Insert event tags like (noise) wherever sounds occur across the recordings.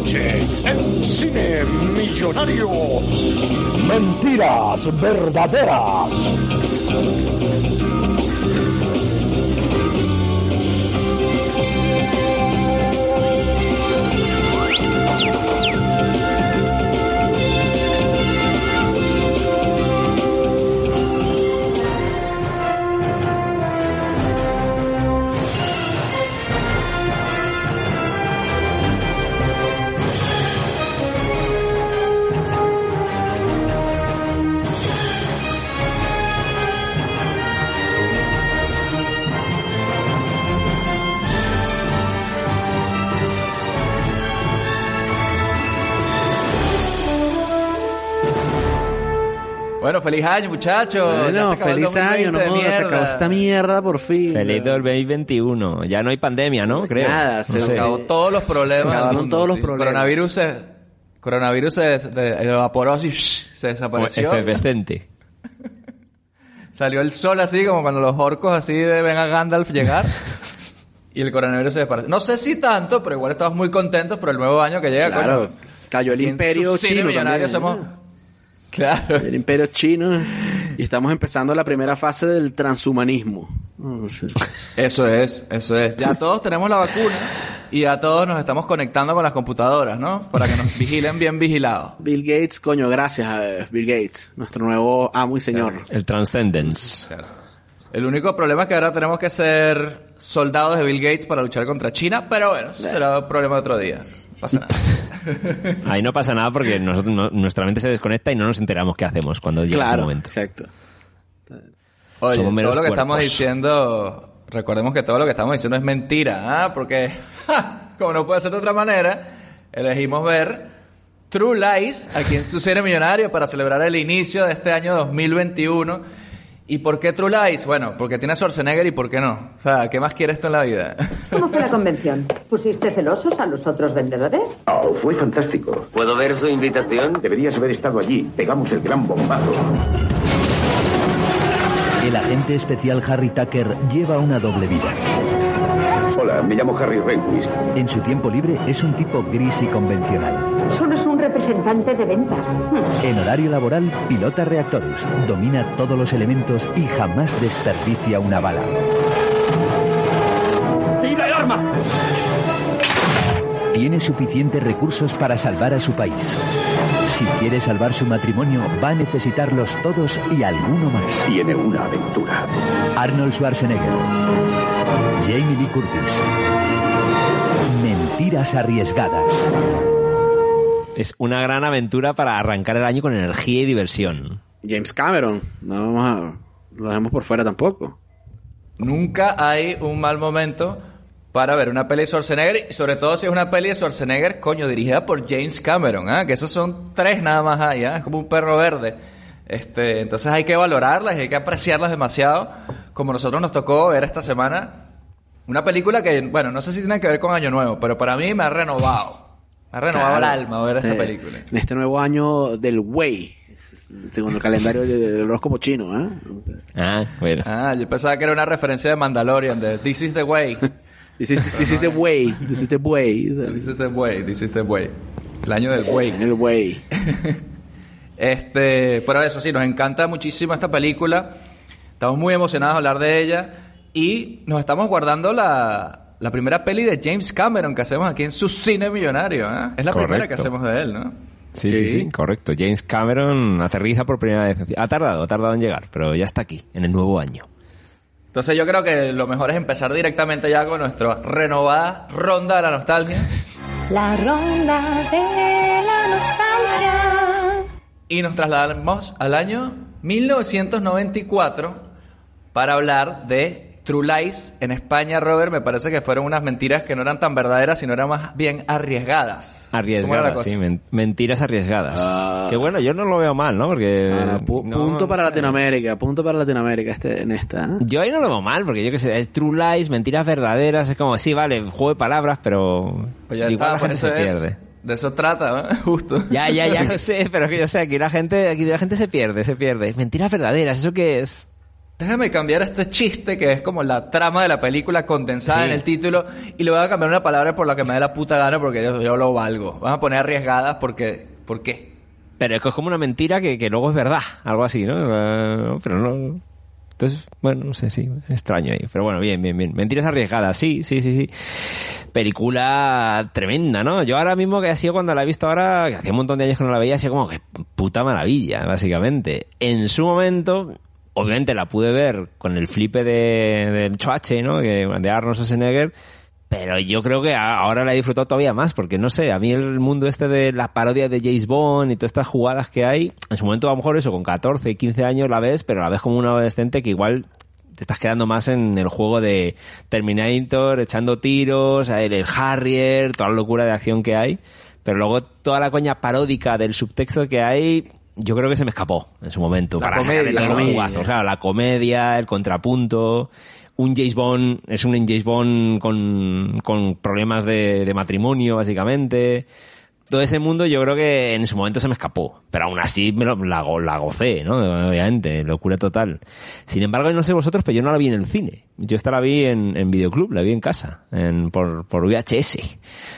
Noche en Cine Millonario. Mentiras verdaderas. Bueno, feliz año, muchachos. Ya Bueno, feliz año, 2020 no jodas, se acabó esta mierda por fin. Feliz 2021. Ya no hay pandemia, ¿no? Creo. Nada, se No sé. acabó todos los problemas. Se acabaron mundo, todos los problemas. Coronavirus se, coronavirus se evaporó así, se desapareció. Efervescente. (laughs) Salió el sol así, como cuando los orcos así de ven a Gandalf llegar. (laughs) y el coronavirus se desapareció. No sé si tanto, pero igual estamos muy contentos por el nuevo año que llega. Claro, coño. cayó el imperio chino millonario también, somos- Claro. El imperio chino. Y estamos empezando la primera fase del transhumanismo. No sé. Eso es, eso es. Ya (laughs) todos tenemos la vacuna y ya todos nos estamos conectando con las computadoras, ¿no? Para que nos (laughs) vigilen bien vigilados. Bill Gates, coño, gracias a Bill Gates, nuestro nuevo amo y señor. El Transcendence. El único problema es que ahora tenemos que ser soldados de Bill Gates para luchar contra China, pero bueno, eso será un problema de otro día. No pasa nada. (laughs) (laughs) Ahí no pasa nada porque nosotros, no- nuestra mente se desconecta y no nos enteramos qué hacemos cuando llega Claro, momento. exacto. Oye, Somos menos todo lo que estamos cuerpos. diciendo, recordemos que todo lo que estamos diciendo es mentira, ¿ah? Porque, (laughs) ¡ja! como no puede ser de otra manera, elegimos ver True Lies aquí en su cine millonario para celebrar el inicio de este año 2021. ¿Y por qué True Lies? Bueno, porque tiene a Schwarzenegger y por qué no. O sea, ¿qué más quieres tú en la vida? (laughs) ¿Cómo fue la convención? ¿Pusiste celosos a los otros vendedores? Oh, fue fantástico. ¿Puedo ver su invitación? Deberías haber estado allí. Pegamos el gran bombazo. El agente especial Harry Tucker lleva una doble vida. Hola, me llamo Harry Rehnquist. En su tiempo libre es un tipo gris y convencional. Solo es un representante de ventas. En horario laboral pilota reactores, domina todos los elementos y jamás desperdicia una bala. ¡Tira el arma! Tiene suficientes recursos para salvar a su país. Si quiere salvar su matrimonio, va a necesitarlos todos y alguno más. Tiene una aventura. Arnold Schwarzenegger. Jamie Lee Curtis. Mentiras arriesgadas. Es una gran aventura para arrancar el año con energía y diversión. James Cameron, no vamos a, lo dejemos por fuera tampoco. Nunca hay un mal momento para ver una peli de Schwarzenegger y sobre todo si es una peli de Schwarzenegger, coño, dirigida por James Cameron, ¿ah? que esos son tres nada más ahí, ¿ah? es como un perro verde. Este, entonces hay que valorarlas y hay que apreciarlas demasiado, como nosotros nos tocó ver esta semana una película que, bueno, no sé si tiene que ver con Año Nuevo, pero para mí me ha renovado. Me ha renovado Claro. el alma ver esta Eh, película. En este nuevo año del Wei, según el calendario de- del horóscopo chino, ¿eh? Ah, bueno. Ah, yo pensaba que era una referencia de Mandalorian, de This is the way. (laughs) This is, this is the way, this is the way. This is the way, this is the way. El año del way. El way. (laughs) Este, pero eso sí, nos encanta muchísimo esta película. Estamos muy emocionados de hablar de ella. Y nos estamos guardando la, la primera peli de James Cameron que hacemos aquí en su cine millonario. ¿eh? Es la primera que hacemos de él, ¿no? Sí, sí, sí, correcto. James Cameron aterriza por primera vez. Ha tardado, ha tardado en llegar, pero ya está aquí, en el nuevo año. Entonces yo creo que lo mejor es empezar directamente ya con nuestra renovada ronda de la nostalgia. (laughs) La ronda de la nostalgia. Y nos trasladamos al año 1994 para hablar de True Lies en España, Robert. Me parece que fueron unas mentiras que no eran tan verdaderas, sino eran más bien arriesgadas. ¿Cómo era la Arriesgadas, sí, men- mentiras arriesgadas. Ah. que bueno, yo no lo veo mal, ¿no? Porque... Ah, pu- no, punto para no sé. Latinoamérica, punto para Latinoamérica este, en esta. ¿eh? Yo ahí no lo veo mal, porque yo qué sé, es True Lies, mentiras verdaderas, es como, sí, vale, juego de palabras, pero Pues ya igual está, la gente pues se eso es- pierde. De eso trata, ¿no? (laughs) Justo. Ya, ya, ya lo sé, pero que yo sé, aquí la gente, aquí la gente se pierde, se pierde. Mentiras verdaderas, ¿eso qué es? Déjame cambiar este chiste que es como la trama de la película condensada Sí. en el título y le voy a cambiar una palabra por la que me dé la puta gana porque yo, yo lo valgo. Vamos a poner arriesgadas porque... ¿Por qué? Pero es que es como una mentira que, que luego es verdad, algo así, ¿no? Eh, Pero no... Entonces, bueno, no sé, sí, extraño ahí. Pero bueno, bien, bien, bien. Mentiras arriesgadas, sí, sí, sí, sí. Película tremenda, ¿no? Yo ahora mismo que ha sido cuando la he visto ahora, que hacía un montón de años que no la veía, ha sido como que puta maravilla, básicamente. En su momento, obviamente la pude ver con el flipe de, del Choache, ¿no? De Arnold Schwarzenegger. Pero yo creo que ahora la he disfrutado todavía más, porque no sé, a mí el mundo este de la parodia de James Bond y todas estas jugadas que hay, en su momento a lo mejor eso, con 14, 15 años la ves, pero la ves como un adolescente que igual te estás quedando más en el juego de Terminator, echando tiros, el Harrier, toda la locura de acción que hay. Pero luego toda la coña paródica del subtexto que hay, yo creo que se me escapó en su momento. La para comedia, los ¿no? jugazos. Claro, la comedia, el contrapunto. Un James Bond es un James Bond con, con problemas de, de matrimonio, básicamente. Todo ese mundo yo creo que en su momento se me escapó. Pero aún así me lo- la, la gocé, ¿no? Obviamente, locura total. Sin embargo, no sé vosotros, pero yo no la vi en el cine. Yo esta la vi en, en videoclub, la vi en casa, en, por, por VHS.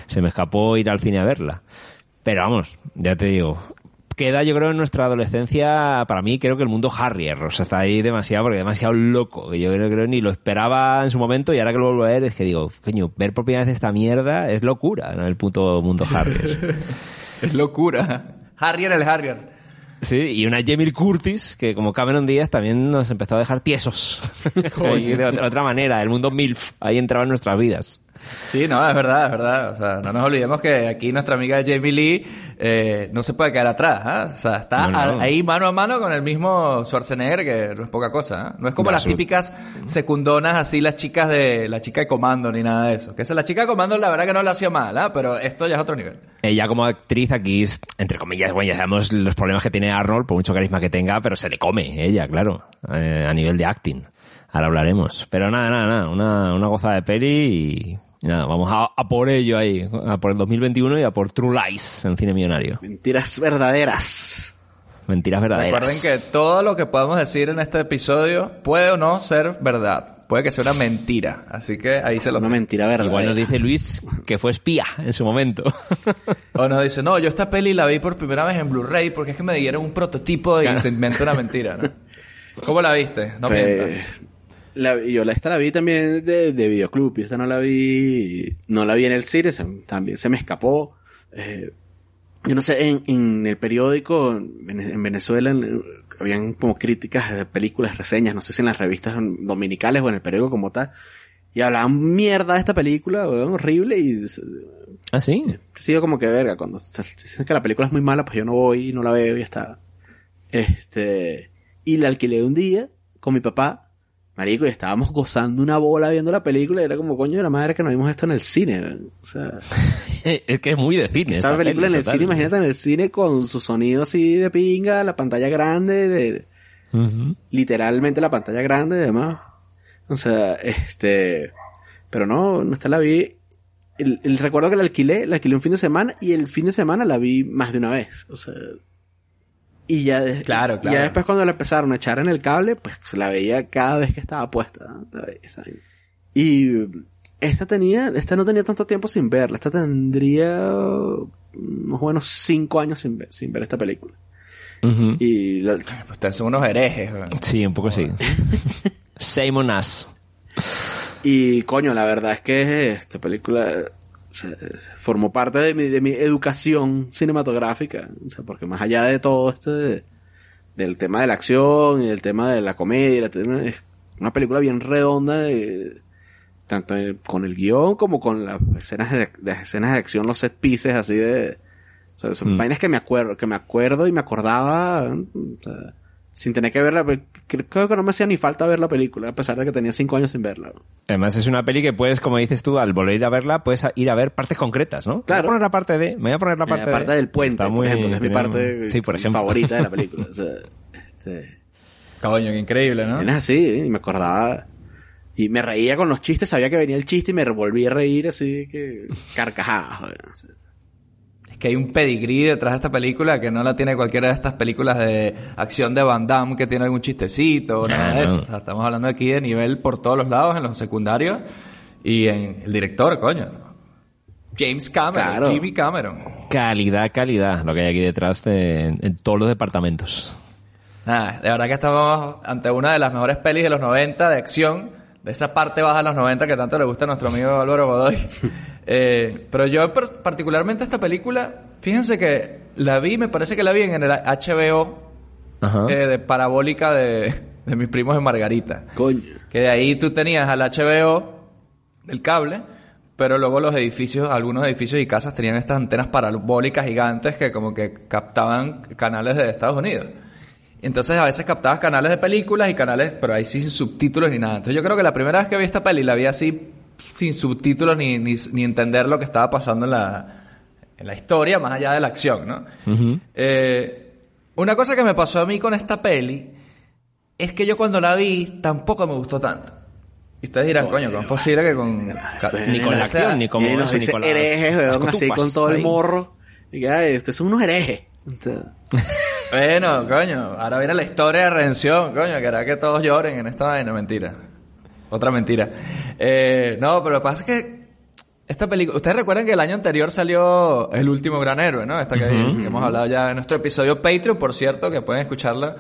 Se me escapó ir al cine a verla. Pero vamos, ya te digo, queda yo creo en nuestra adolescencia, para mí creo que el mundo Harrier, o sea, está ahí demasiado, porque demasiado loco, que yo creo que ni lo esperaba en su momento y ahora que lo vuelvo a ver es que digo, coño, ver por primera vez esta mierda es locura, ¿no? El puto mundo Harrier. (laughs) Es locura. Harrier el Harrier. Sí, y una Jamie Curtis, que como Cameron Díaz también nos empezó a dejar tiesos. (laughs) (laughs) De otra, otra manera, el mundo MILF, ahí entraba en nuestras vidas. Sí, no, es verdad, es verdad. O sea, no nos olvidemos que aquí nuestra amiga Jamie Lee eh, no se puede quedar atrás. ¿ah? O sea, está No, no. ahí mano a mano con el mismo Schwarzenegger, que no es poca cosa. ¿ah? No es como las típicas secundonas, así las chicas de la chica de comando ni nada de eso. Que esa la chica de comando, la verdad que no lo hacía mal, ¿ah? pero esto ya es otro nivel. Ella como actriz aquí, es, entre comillas, bueno, ya sabemos los problemas que tiene Arnold, por mucho carisma que tenga, pero se le come ella, claro, eh, a nivel de acting. Ahora hablaremos. Pero nada, nada, nada, una, una gozada de peli y, y nada, vamos a, a por ello ahí, a por el 2021 y a por True Lies en Cine Millonario. Mentiras verdaderas. Mentiras verdaderas. Recuerden que todo lo que podamos decir en este episodio puede o no ser verdad. Puede que sea una mentira. Así que ahí se lo Una mentira verdadera. Igual nos dice Luis que fue espía en su momento. (laughs) O nos dice, no, yo esta peli la vi por primera vez en Blu-ray porque es que me dieron un prototipo y se inventó una mentira, ¿no? (laughs) ¿Cómo la viste? No Pues, mientas. La- yo la, esta la vi también de, de videoclub y esta no la vi no la vi en el cine se- también se me escapó Eh, yo no sé en, en el periódico en, en Venezuela en- habían como críticas de películas reseñas no sé si en las revistas dominicales o en el periódico como tal y hablaban mierda de esta película weón, horrible y ¿Ah, sí? como que verga cuando dicen que la película es muy mala pues yo no voy no la veo y ya está este y la alquilé un día con mi papá marico y estábamos gozando una bola viendo la película y era como coño de la madre que no vimos esto en el cine o sea (laughs) Es que es muy de cine. esta película en el total. cine imagínate en el cine con su sonido así de pinga la pantalla grande de, literalmente la pantalla grande y demás. O sea, este, pero no, no está la vi. El, el recuerdo que la alquilé, la alquilé un fin de semana y el fin de semana la vi más de una vez. O sea, y ya, de- Claro, y claro. ya después cuando la empezaron a echar en el cable, pues la veía cada vez que estaba puesta. Y esta tenía, esta no tenía tanto tiempo sin verla. Esta tendría unos buenos cinco años sin ver, sin ver esta película. Y la- Pues ustedes son unos herejes. Sí, un poco sí. (laughs) Simon As. Y coño, la verdad es que esta película o sea, formó parte de mi, de mi educación cinematográfica. O sea, porque más allá de todo esto de- del tema de la acción y del tema de la comedia, es una película bien redonda, de- tanto con el guion como con las escenas de, de escenas de acción, los set pieces así de... O sea, son Mm. vainas que me acuerdo, que me acuerdo y me acordaba o sea, sin tener que verla. pe- Creo que no me hacía ni falta ver la película, a pesar de que tenía cinco años sin verla. Además es una peli que puedes, como dices tú, al volver a ir a verla, puedes ir a ver partes concretas, ¿no? Claro. Me voy a poner la parte de... Me voy a poner la La parte, parte, de- del puente, Está por muy- ejemplo, que es mi parte Sí, por ejemplo. favorita de la (laughs) película. O sea, este, Coño, qué increíble, ¿no? es así, ¿eh? y me acordaba. Y me reía con los chistes, sabía que venía el chiste y me volví a reír así que carcajadas. Que hay un pedigrí detrás de esta película que no la tiene cualquiera de estas películas de acción de Van Damme que tiene algún chistecito o nada Ah, de eso. no. O sea, estamos hablando aquí de nivel por todos los lados, en los secundarios y en el director, coño. James Cameron, Claro. Jimmy Cameron. Calidad, calidad, lo que hay aquí detrás de, en todos los departamentos. Nada, de verdad que estamos ante una de las mejores pelis de los 90 de acción, de esa parte baja de los 90 que tanto le gusta a nuestro amigo Álvaro Godoy. Eh, pero yo particularmente esta película, fíjense que la vi, me parece que la vi en el HBO Ajá. eh, de parabólica de, de mis primos de Margarita. Coño. Que de ahí tú tenías al HBO del cable, pero luego los edificios, algunos edificios y casas tenían estas antenas parabólicas gigantes que como que captaban canales de Estados Unidos. Entonces a veces captabas canales de películas y canales, pero ahí sí sin subtítulos ni nada. Entonces yo creo que la primera vez que vi esta peli la vi así sin subtítulos ni, ni, ni entender lo que estaba pasando en la, en la historia, más allá de la acción, ¿no? Eh, una cosa que me pasó a mí con esta peli es que yo cuando la vi tampoco me gustó tanto. Y ustedes dirán, coño, ¿cómo es posible que con... Ni con la acción, ni con, nos ni dice con las- herejes, weón, así con todo el morro. Y ustedes son unos herejes. Bueno, coño, ahora viene la historia de redención, coño, que hará que todos lloren en esta vaina, mentira. Otra mentira. Eh, no, pero lo que pasa es que esta película, ustedes recuerdan que el año anterior salió El último gran héroe, ¿no? Esta que, que hemos hablado ya en nuestro episodio Patreon, por cierto, que pueden escucharla.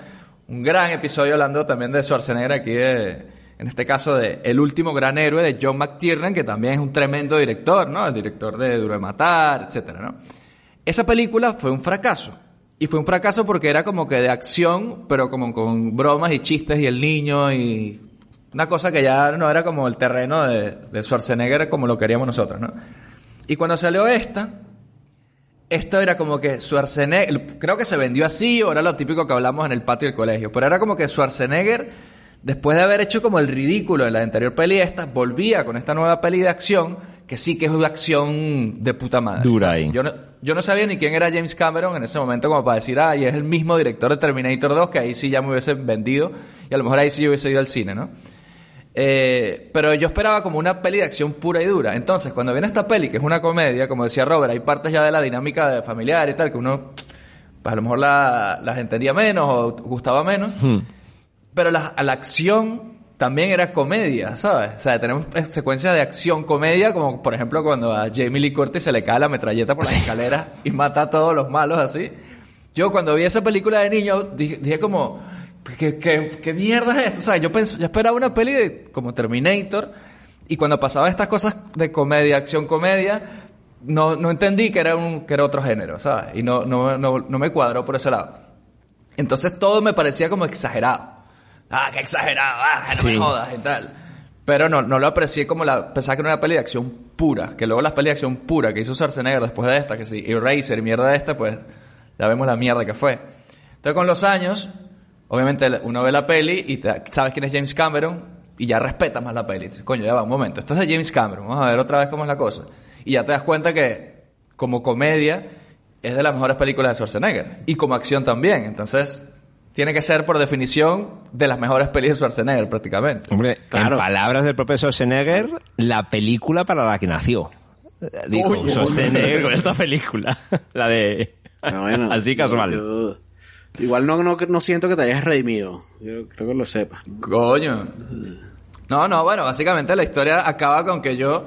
Un gran episodio hablando también de Schwarzenegger aquí de, en este caso de El último gran héroe de John McTiernan, que también es un tremendo director, ¿no? El director de Duro de Matar, etcétera, ¿no? Esa película fue un fracaso. Y fue un fracaso porque era como que de acción, pero como con bromas y chistes y el niño y una cosa que ya no era como el terreno de, de Schwarzenegger como lo queríamos nosotros, ¿no? Y cuando salió esta, esto era como que Schwarzenegger, creo que se vendió así, o era lo típico que hablamos en el patio del colegio, pero era como que Schwarzenegger, después de haber hecho como el ridículo en la anterior peli esta, volvía con esta nueva peli de acción, que sí que es una acción de puta madre. Dura ahí. Yo no, yo no sabía ni quién era James Cameron en ese momento como para decir, ah, y es el mismo director de Terminator 2, que ahí sí ya me hubiese vendido, y a lo mejor ahí sí yo hubiese ido al cine, ¿no? Eh, pero yo esperaba como una peli de acción pura y dura. Entonces, cuando viene esta peli, que es una comedia, como decía Robert, hay partes ya de la dinámica de familiar y tal, que uno, pues a lo mejor la- las entendía menos o gustaba menos. Pero la, la acción también era comedia, ¿sabes? O sea, tenemos eh, secuencias de acción comedia, como por ejemplo cuando a Jamie Lee Curtis se le cae la metralleta por las escaleras y mata a todos los malos así. Yo cuando vi esa película de niño dije, dije como, ¿qué, qué, qué mierda es esto? O sea, yo, pens- yo esperaba una peli de, como Terminator y cuando pasaban estas cosas de comedia, acción comedia, no, no entendí que era, un, que era otro género, ¿sabes? Y no, no, no, no me cuadró por ese lado. Entonces todo me parecía como exagerado. Ah, qué exagerado, ah, no me Sí. jodas y tal. Pero no, no lo aprecié como la... Pensaba que era una peli de acción pura. Que luego las pelis de acción pura que hizo Schwarzenegger después de esta, que sí, Eraser mierda de esta, pues ya vemos la mierda que fue. Entonces con los años, obviamente uno ve la peli y te- sabes quién es James Cameron y ya respetas más la peli. Dices, coño, ya va, un momento. Esto es de James Cameron. Vamos a ver otra vez cómo es la cosa. Y ya te das cuenta que como comedia es de las mejores películas de Schwarzenegger. Y como acción también. Entonces tiene que ser por definición de las mejores pelis de Schwarzenegger prácticamente. Hombre, Claro. en palabras del propio Schwarzenegger, la película para la que nació. Dijo. Schwarzenegger con esta película. (laughs) La de... pero bueno, (laughs) Así casual. yo- igual no, no, no siento que te hayas redimido. Yo creo que lo sepas. Coño. No, no, bueno, básicamente la historia acaba con que yo,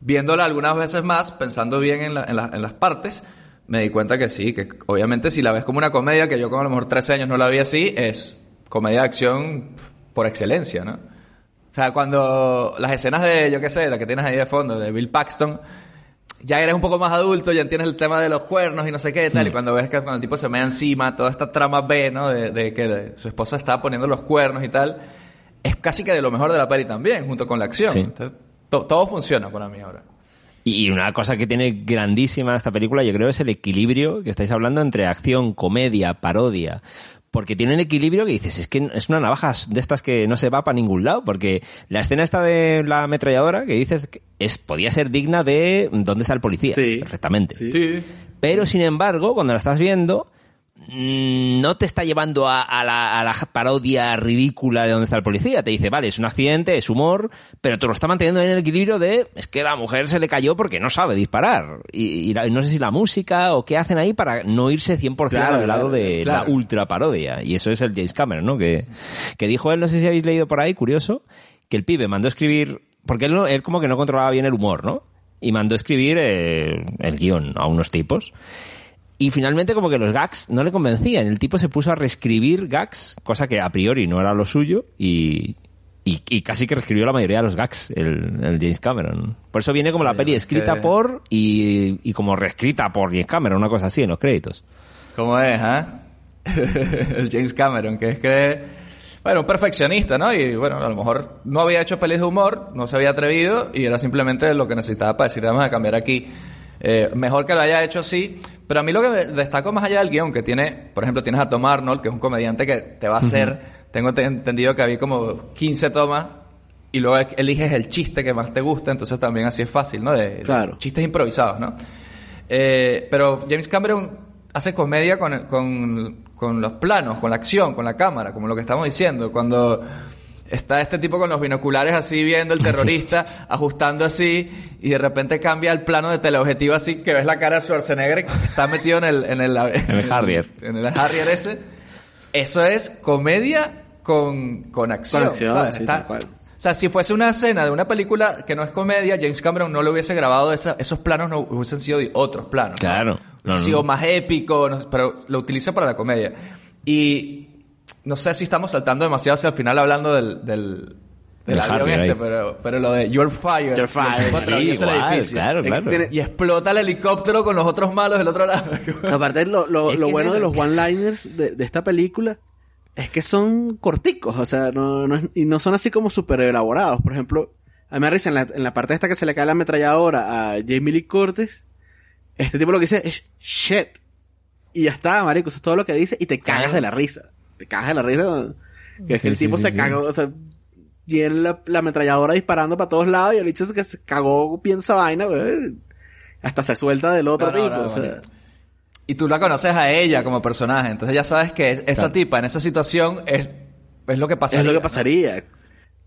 viéndola algunas veces más, pensando bien en, la- en la- en las partes, me di cuenta que sí, que obviamente si la ves como una comedia, que yo con a lo mejor 13 años no la vi así, es comedia de acción por excelencia, ¿no? O sea, cuando las escenas de, yo qué sé, la que tienes ahí de fondo, de Bill Paxton, ya eres un poco más adulto, ya tienes el tema de los cuernos y no sé qué tal, y cuando ves que cuando el tipo se mea encima, toda esta trama B, ¿no? De, de que su esposa está poniendo los cuernos y tal, es casi que de lo mejor de la peli también, junto con la acción. Sí. Entonces, to- todo funciona para mí ahora. Y una cosa que tiene grandísima esta película, yo creo, es el equilibrio que estáis hablando entre acción, comedia, parodia. Porque tiene un equilibrio que dices, es que es una navaja de estas que no se va para ningún lado. Porque la escena esta de la ametralladora que dices que es, podía ser digna de ¿Dónde está el policía? Sí. Perfectamente. Sí. Pero sin embargo, cuando la estás viendo, no te está llevando a, a la, a la parodia ridícula de dónde está el policía. Te dice, vale, es un accidente, es humor, pero te lo está manteniendo en el equilibrio de, es que la mujer se le cayó porque no sabe disparar. Y, y la- no sé si la música o qué hacen ahí para no irse 100% Claro, al lado de claro. la ultra parodia. Y eso es el James Cameron, ¿no? Que, que dijo él, no sé si habéis leído por ahí, curioso, que el pibe mandó escribir, porque él, no- él como que no controlaba bien el humor, ¿no? Y mandó escribir eh, el guion a unos tipos. Y finalmente como que los gags no le convencían. El tipo se puso a reescribir gags, cosa que a priori no era lo suyo, y, y, y casi que reescribió la mayoría de los gags, el, el James Cameron. Por eso viene como la peli escrita que- por y, y como reescrita por James Cameron, una cosa así en los créditos. ¿Cómo es, ah? (laughs) el James Cameron, que es que, bueno, un perfeccionista, ¿no? Y bueno, a lo mejor no había hecho pelis de humor, no se había atrevido y era simplemente lo que necesitaba para decir, vamos a cambiar aquí. Eh, mejor que lo haya hecho así. Pero a mí lo que me destaco más allá del guion, que tiene, por ejemplo, tienes a Tom Arnold, que es un comediante que te va a hacer, tengo te- entendido que había como 15 tomas y luego eliges el chiste que más te gusta, entonces también así es fácil, ¿no? De, de Claro. chistes improvisados, ¿no? Eh, pero James Cameron hace comedia con, con, con los planos, con la acción, con la cámara, como lo que estamos diciendo. Cuando está este tipo con los binoculares así viendo el (laughs) terrorista, ajustando así, y de repente cambia el plano de teleobjetivo así, que ves la cara de Schwarzenegger que está metido en el... En el, en el Harrier. En el Harrier ese. Eso es comedia con, con acción. Con acción, ¿sabes? sí, Está- o sea, si fuese una escena de una película que no es comedia, James Cameron no lo hubiese grabado, esa- esos planos no hubiesen sido de otros planos. ¿no? Claro. No, Hubiese no. sido más épico, no- pero lo utiliza para la comedia. Y no sé si estamos saltando demasiado hacia el final hablando del, del, del avión este, pero, pero lo de You're Fired. You're fired. Cuando Sí, atraviesa el igual, edificio. claro, claro. Y explota el helicóptero con los otros malos del otro lado. (laughs) Aparte, lo, lo, lo bueno es de los one-liners de, de esta película es que son corticos, o sea, no, no es- y no son así como súper elaborados. Por ejemplo, a mí me risa en la, en la parte esta que se le cae la ametralladora a Jamie Lee Curtis, este tipo lo que dice es shit. Y ya está, marico, eso es todo lo que dice y te cagas de la risa. Te cagas de la risa. Que es que Sí, el sí, tipo sí, se sí. cagó, o sea, tiene la, la ametralladora disparando para todos lados y el hecho es que se cagó, piensa vaina, güey. Hasta se suelta del otro No, tipo, no, o sea. marico. Y tú la conoces a ella como personaje, entonces ya sabes que esa Claro. tipa en esa situación es, es lo que pasaría. Es lo que ¿no? pasaría.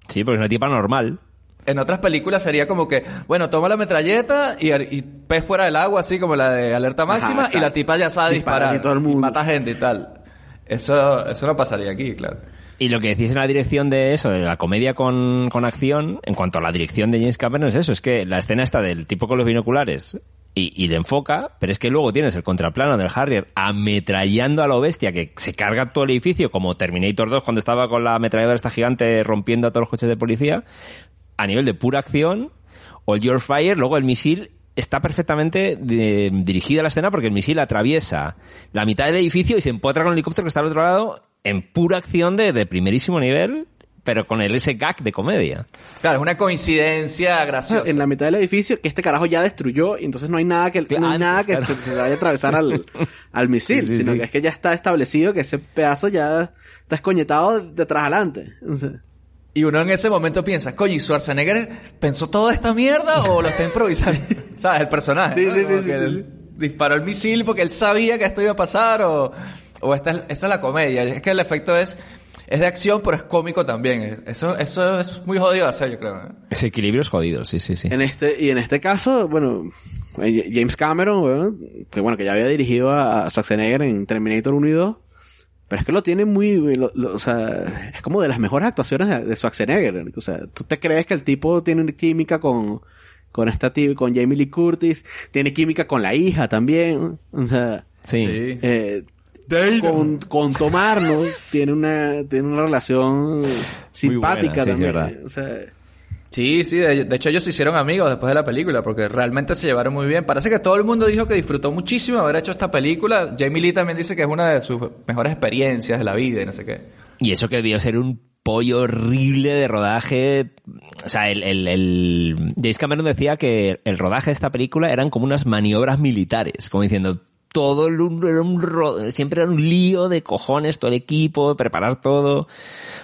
Sí, porque es una tipa normal. En otras películas sería como que, bueno, toma la metralleta y, y pez fuera del agua, así como la de alerta máxima, y la tipa ya sabe Dispara disparar. y todo el mundo. mata gente y tal. Eso, eso no pasaría aquí, claro. Y lo que decís en la dirección de eso, de la comedia con, con acción, en cuanto a la dirección de James Cameron es eso, es que la escena está del tipo con los binoculares y, y le enfoca, pero es que luego tienes el contraplano del Harrier ametrallando a lo bestia que se carga todo el edificio, como Terminator 2 cuando estaba con la ametralladora esta gigante rompiendo a todos los coches de policía, a nivel de pura acción, o el Your Fire, luego el misil está perfectamente de- dirigida a la escena porque el misil atraviesa la mitad del edificio y se empotra con el helicóptero que está al otro lado en pura acción de, de primerísimo nivel, pero con el ese gag de comedia. Claro, es una coincidencia graciosa. en la mitad del edificio que este carajo ya destruyó y entonces no hay nada que no hay Claro, nada que claro. se (laughs) vaya a atravesar al, (laughs) al misil, Sí, sí, sino sí. que es que ya está establecido que ese pedazo ya está escoñetado de atrás adelante. Y uno en ese momento piensa, coño, ¿y Schwarzenegger pensó toda esta mierda o lo está improvisando? (laughs) ¿Sabes? El personaje. Sí, ¿no? sí, sí, sí, él Disparó el misil porque él sabía que esto iba a pasar o, o esta, es- esta es la comedia. Es que el efecto es, es de acción, pero es cómico también. Eso, eso es muy jodido de hacer, yo creo. ¿eh? Ese equilibrio es jodido, sí, sí, sí. en este y en este caso, bueno, eh, James Cameron, weón, que bueno, que ya había dirigido a a Schwarzenegger en Terminator 1 y 2, pero es que lo tiene muy, lo- lo- o sea, es como de las mejores actuaciones de, de Schwarzenegger, o sea, tú te crees que el tipo tiene una química con con esta ti- con Jamie Lee Curtis, tiene química con la hija también, o sea, Sí. eh, con, con Tom Arnold tiene una, tiene una relación simpática buena, sí, es también. verdad. o sea, Sí, sí, de, hecho ellos se hicieron amigos después de la película porque realmente se llevaron muy bien. Parece que todo el mundo dijo que disfrutó muchísimo haber hecho esta película. Jamie Lee también dice que es una de sus mejores experiencias de la vida y no sé qué. Y eso que debió ser un pollo horrible de rodaje. O sea, el, el, el- James Cameron decía que el rodaje de esta película eran como unas maniobras militares, como diciendo, todo el- era un siempre era un lío de cojones, todo el equipo, preparar todo.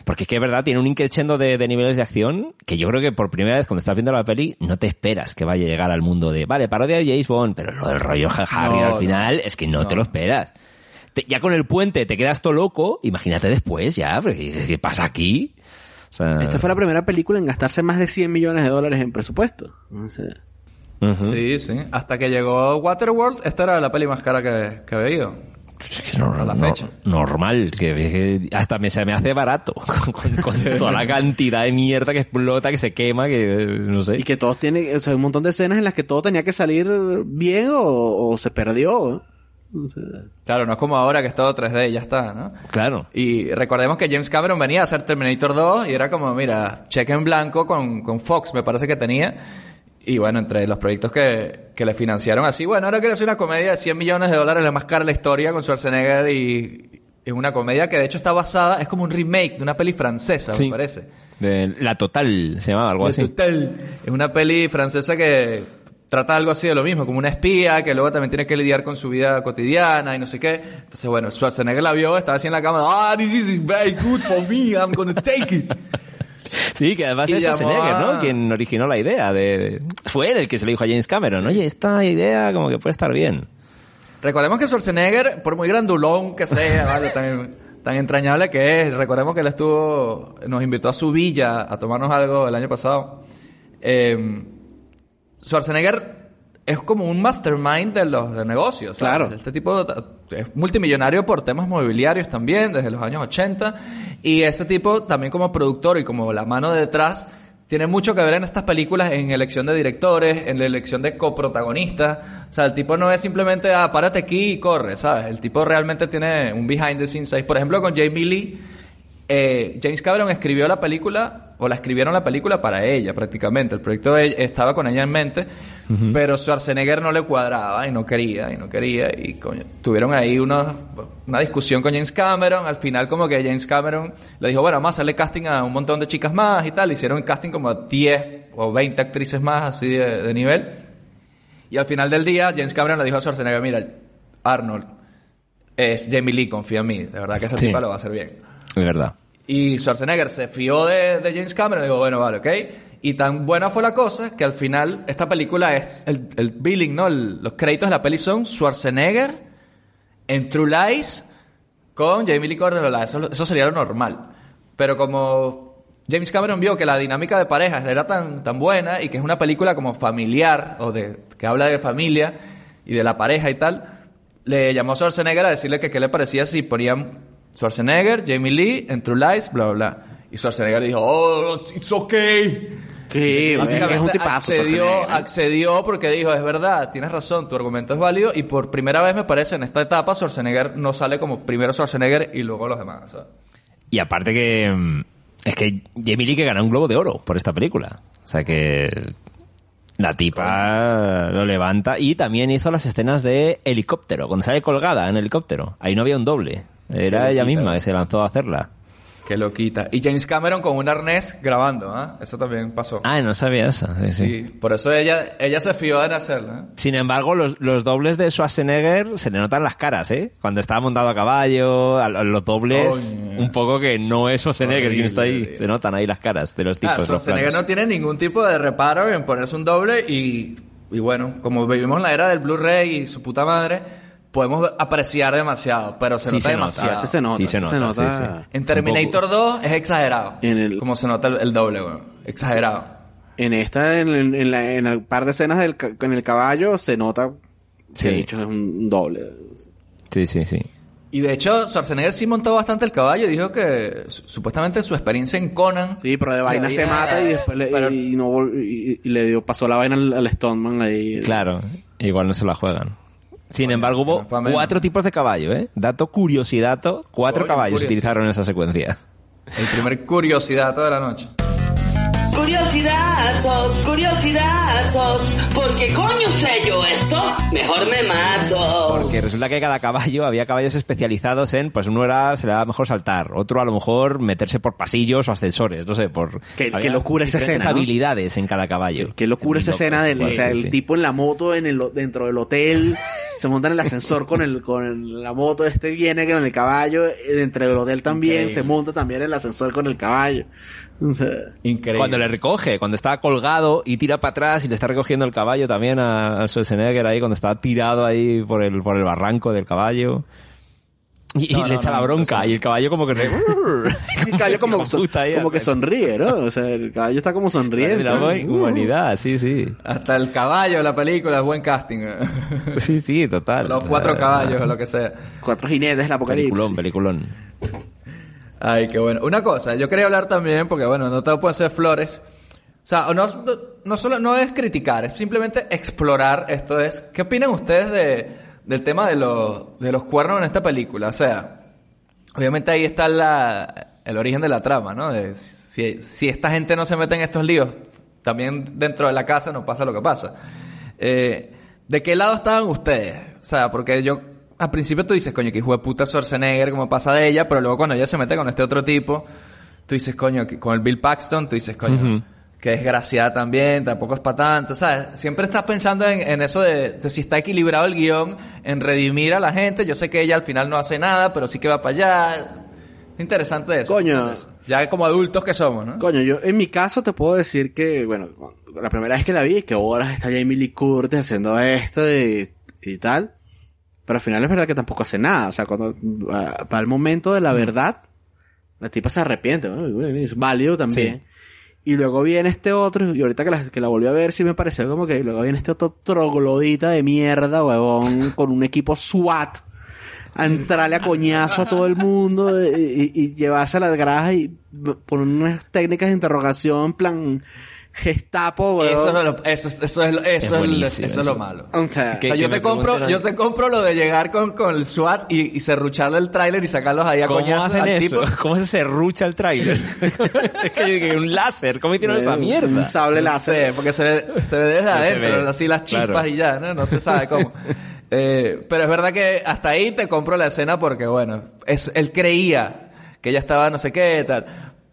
Porque es que es verdad, tiene un increchendo de, de niveles de acción que yo creo que por primera vez cuando estás viendo la peli no te esperas que vaya a llegar al mundo de, vale, parodia de James Bond, pero lo del rollo Harry No, al no. final es que no, te No. lo esperas. Te- ya con el puente te quedas todo loco, imagínate después ya, porque ¿qué pasa aquí? O sea, Esta fue la primera película en gastarse más de 100 millones de dólares en presupuesto. O sea, Sí, sí. Hasta que llegó Waterworld, esta era la peli más cara que, que había ido. Es que la fecha. normal, que, que hasta me, se me hace barato (laughs) (laughs) con, toda la cantidad de mierda que explota, que se quema, que no sé. y que todos tienen, o sea, un montón de escenas en las que todo tenía que salir bien o, o se perdió. Claro, no es como ahora que es todo 3D y ya está, ¿no? Claro. Y recordemos que James Cameron venía a hacer Terminator 2 y era como, mira, cheque en blanco con, con Fox, me parece que tenía. Y bueno, entre los proyectos que, que le financiaron así, bueno, ahora quiero hacer una comedia de 100 millones de dólares, la más cara de la historia, con Schwarzenegger y es una comedia que de hecho está basada, es como un remake de una peli francesa, Sí. me parece. De la total se llamaba algo así. Total. Es una peli francesa que trata algo así de lo mismo, como una espía que luego también tiene que lidiar con su vida cotidiana y no sé qué. Entonces, bueno, Schwarzenegger la vio, estaba así en la cámara, ah, this is very good for me, I'm gonna take it. Sí, que además es Schwarzenegger, a- ¿no? Quien originó la idea de... Fue él el que se lo dijo a James Cameron. Oye, esta idea como que puede estar bien. Recordemos que Schwarzenegger, por muy grandulón que sea, ¿vale? tan, tan entrañable que es, recordemos que él estuvo, nos invitó a su villa a tomarnos algo el año pasado. Eh, Schwarzenegger es como un mastermind de los de negocios. ¿sabes? Claro. Este tipo es multimillonario por temas mobiliarios también, desde los años 80. Y este tipo también como productor y como la mano de detrás, tiene mucho que ver en estas películas, en elección de directores, en la elección de coprotagonistas. O sea, el tipo no es simplemente, ah, párate aquí y corre, ¿sabes? El tipo realmente tiene un behind the scenes. Por ejemplo, con Jamie Lee, eh, James Cameron escribió la película, o la escribieron la película para ella prácticamente. El proyecto de ella- estaba con ella en mente, pero Schwarzenegger no le cuadraba y no quería, y no quería, y coño, tuvieron ahí una, una discusión con James Cameron. Al final, como que James Cameron le dijo, bueno, vamos a hacerle casting a un montón de chicas más y tal. Hicieron casting como a 10 o 20 actrices más, así de, de nivel. Y al final del día, James Cameron le dijo a Schwarzenegger, mira, Arnold, es Jamie Lee, confía en mí, de verdad que esa Sí. tipa lo va a hacer bien. Es verdad. Y Schwarzenegger se fió de, James Cameron y dijo, bueno, vale, ok. Y tan buena fue la cosa que al final esta película es el, billing, ¿no? Los créditos de la peli son Schwarzenegger en True Lies con Jamie Lee Curtis. Eso, eso sería lo normal. Pero como James Cameron vio que la dinámica de parejas era tan, tan buena y que es una película como familiar o de que habla de familia y de la pareja y tal, le llamó a Schwarzenegger a decirle que qué le parecía si ponían Schwarzenegger, Jamie Lee, en True Lies, bla, bla, bla. Y Schwarzenegger dijo, oh, it's okay. Sí, es un tipazo. accedió, accedió porque dijo, es verdad, tienes razón, tu argumento es válido y por primera vez me parece en esta etapa Schwarzenegger no sale como primero Schwarzenegger y luego los demás. ¿sabes? Y aparte que... mm, Es que Jamie Lee que ganó un Globo de Oro por esta película. O sea que... La tipa lo levanta y también hizo las escenas de helicóptero, cuando sale colgada en helicóptero. Ahí no había un doble. Era Qué ella loquita, misma que se lanzó a hacerla. Que lo quita. Y James Cameron con un arnés grabando, ¿ah? Eso también pasó. Ah, no sabía eso. Sí, sí. Sí, por eso ella, ella se fió en hacerlo. ¿eh? Sin embargo, los, los dobles de Schwarzenegger se le notan las caras, ¿eh? Cuando estaba montado a caballo, a, a los dobles, un poco que no es Schwarzenegger quien está ahí. Se notan ahí las caras de los tipos. Ah, Schwarzenegger no tiene ningún tipo de reparo en ponerse un doble y, y bueno, como vivimos en la era del Blu-ray y su puta madre, podemos apreciar demasiado, pero se Sí nota se nota, demasiado. Sí se nota. Sí se sí nota, sí, sí. En Terminator 2 es exagerado. En el- Como se nota el, el doble, bueno. Exagerado. En esta, en, en, en la- en el par de escenas del, ca- con el caballo, se nota Sí. que el bicho es un, doble. Sí, sí, sí. Y de hecho, Schwarzenegger sí montó bastante el caballo. Dijo que su- supuestamente su experiencia en Conan. Sí, pero de vaina había- se mata y después le, Pero- y no y, y le dio, pasó la vaina al, al Stoneman ahí. Claro, igual no se la juegan. Sin embargo, hubo cuatro tipos de caballo, ¿eh? Dato curiosidad, cuatro Coño, caballos utilizaron en esa secuencia. El primer curiosidad de la noche. Curiosidazos, curiosidazos. ¿Por qué coño sé yo esto? Mejor me mato. Porque resulta que cada caballo había caballos especializados en, pues uno era, se le daba mejor saltar, otro a lo mejor meterse por pasillos o ascensores, no sé, por... Qué- qué locura esa escena, ¿no? habilidades en cada caballo. Qué locura Muy esa escena del, sí, o sea, sí, el sí. tipo en la moto en el, dentro del hotel, (laughs) se monta en el ascensor con el, con la moto, este viene con el caballo, eh, dentro del hotel también, se monta también en el ascensor con el caballo. (laughs) Increíble. Cuando le recoge, cuando está colgado y tira para atrás y le está recogiendo el caballo también a, a Schwarzenegger ahí, cuando está tirado ahí por el, por el barranco del caballo. Y, y No, le no, echa no, la bronca no, no. (laughs) y el caballo como que... y el caballo como, puta ahí, como que sonríe, ¿no? O sea, el caballo está como sonriendo. La humanidad, sí, sí. Hasta el caballo de la película es buen casting. Sí, sí, total. Los cuatro caballos o lo que sea. Cuatro jinetes del apocalipsis. Peliculón, peliculón. Ay, qué bueno. Una cosa, yo quería hablar también, porque bueno, no todo puede ser flores. O sea, no, no solo no es criticar, es simplemente explorar. Esto es, ¿qué opinan ustedes de, del tema de los, de los cuernos en esta película? O sea, obviamente ahí está la, el origen de la trama, ¿no? De si, si esta gente no se mete en estos líos, también dentro de la casa no pasa lo que pasa. Eh, ¿De qué lado estaban ustedes? O sea, porque yo, al principio tú dices, coño, que hijo de puta Schwarzenegger, como pasa de ella, pero luego cuando ella se mete con este otro tipo, tú dices, coño, que con el Bill Paxton, tú dices, coño, que desgraciada también, tampoco es para tanto, ¿sabes? Siempre estás pensando en, en eso de, de si está equilibrado el guion, en redimir a la gente. Yo sé que ella al final no hace nada, pero sí que va para allá. Es interesante eso. Coño. Ya como adultos que somos, ¿no? Coño, yo en mi caso te puedo decir que, bueno, la primera vez que la vi, que horas está Jamie Lee Curtis haciendo esto y, y tal. Pero al final es verdad que tampoco hace nada. O sea, cuando, ah, para el momento de la verdad, la tipa se arrepiente. Es válido también. Y luego viene este otro, y ahorita que la, que la volví a ver, sí me pareció como que luego viene este otro troglodita de mierda, huevón, (laughs) con un equipo SWAT a entrarle a coñazo a todo el mundo y, y- y llevarse a las grajas y poner unas técnicas de interrogación plan gestapo, huevón. Eso es lo, eso, eso es, lo- eso es, eso es lo malo. O sea, O Que- sea, yo te compro, yo te compro lo de llegar con, con el SWAT y, y serrucharle el tráiler y sacarlos ahí a ¿Cómo coñazos hacen al eso? tipo. (laughs) ¿Cómo se serrucha el tráiler? (laughs) es que, que un láser, ¿cómo hicieron esa un mierda? sable No láser. sé, porque se ve, se ve desde (laughs) se adentro, ve, así las chispas claro. y ya, ¿no? No se sabe cómo. Eh, pero es verdad que hasta ahí te compro la escena porque, bueno, es, él creía que ella estaba no sé qué, tal.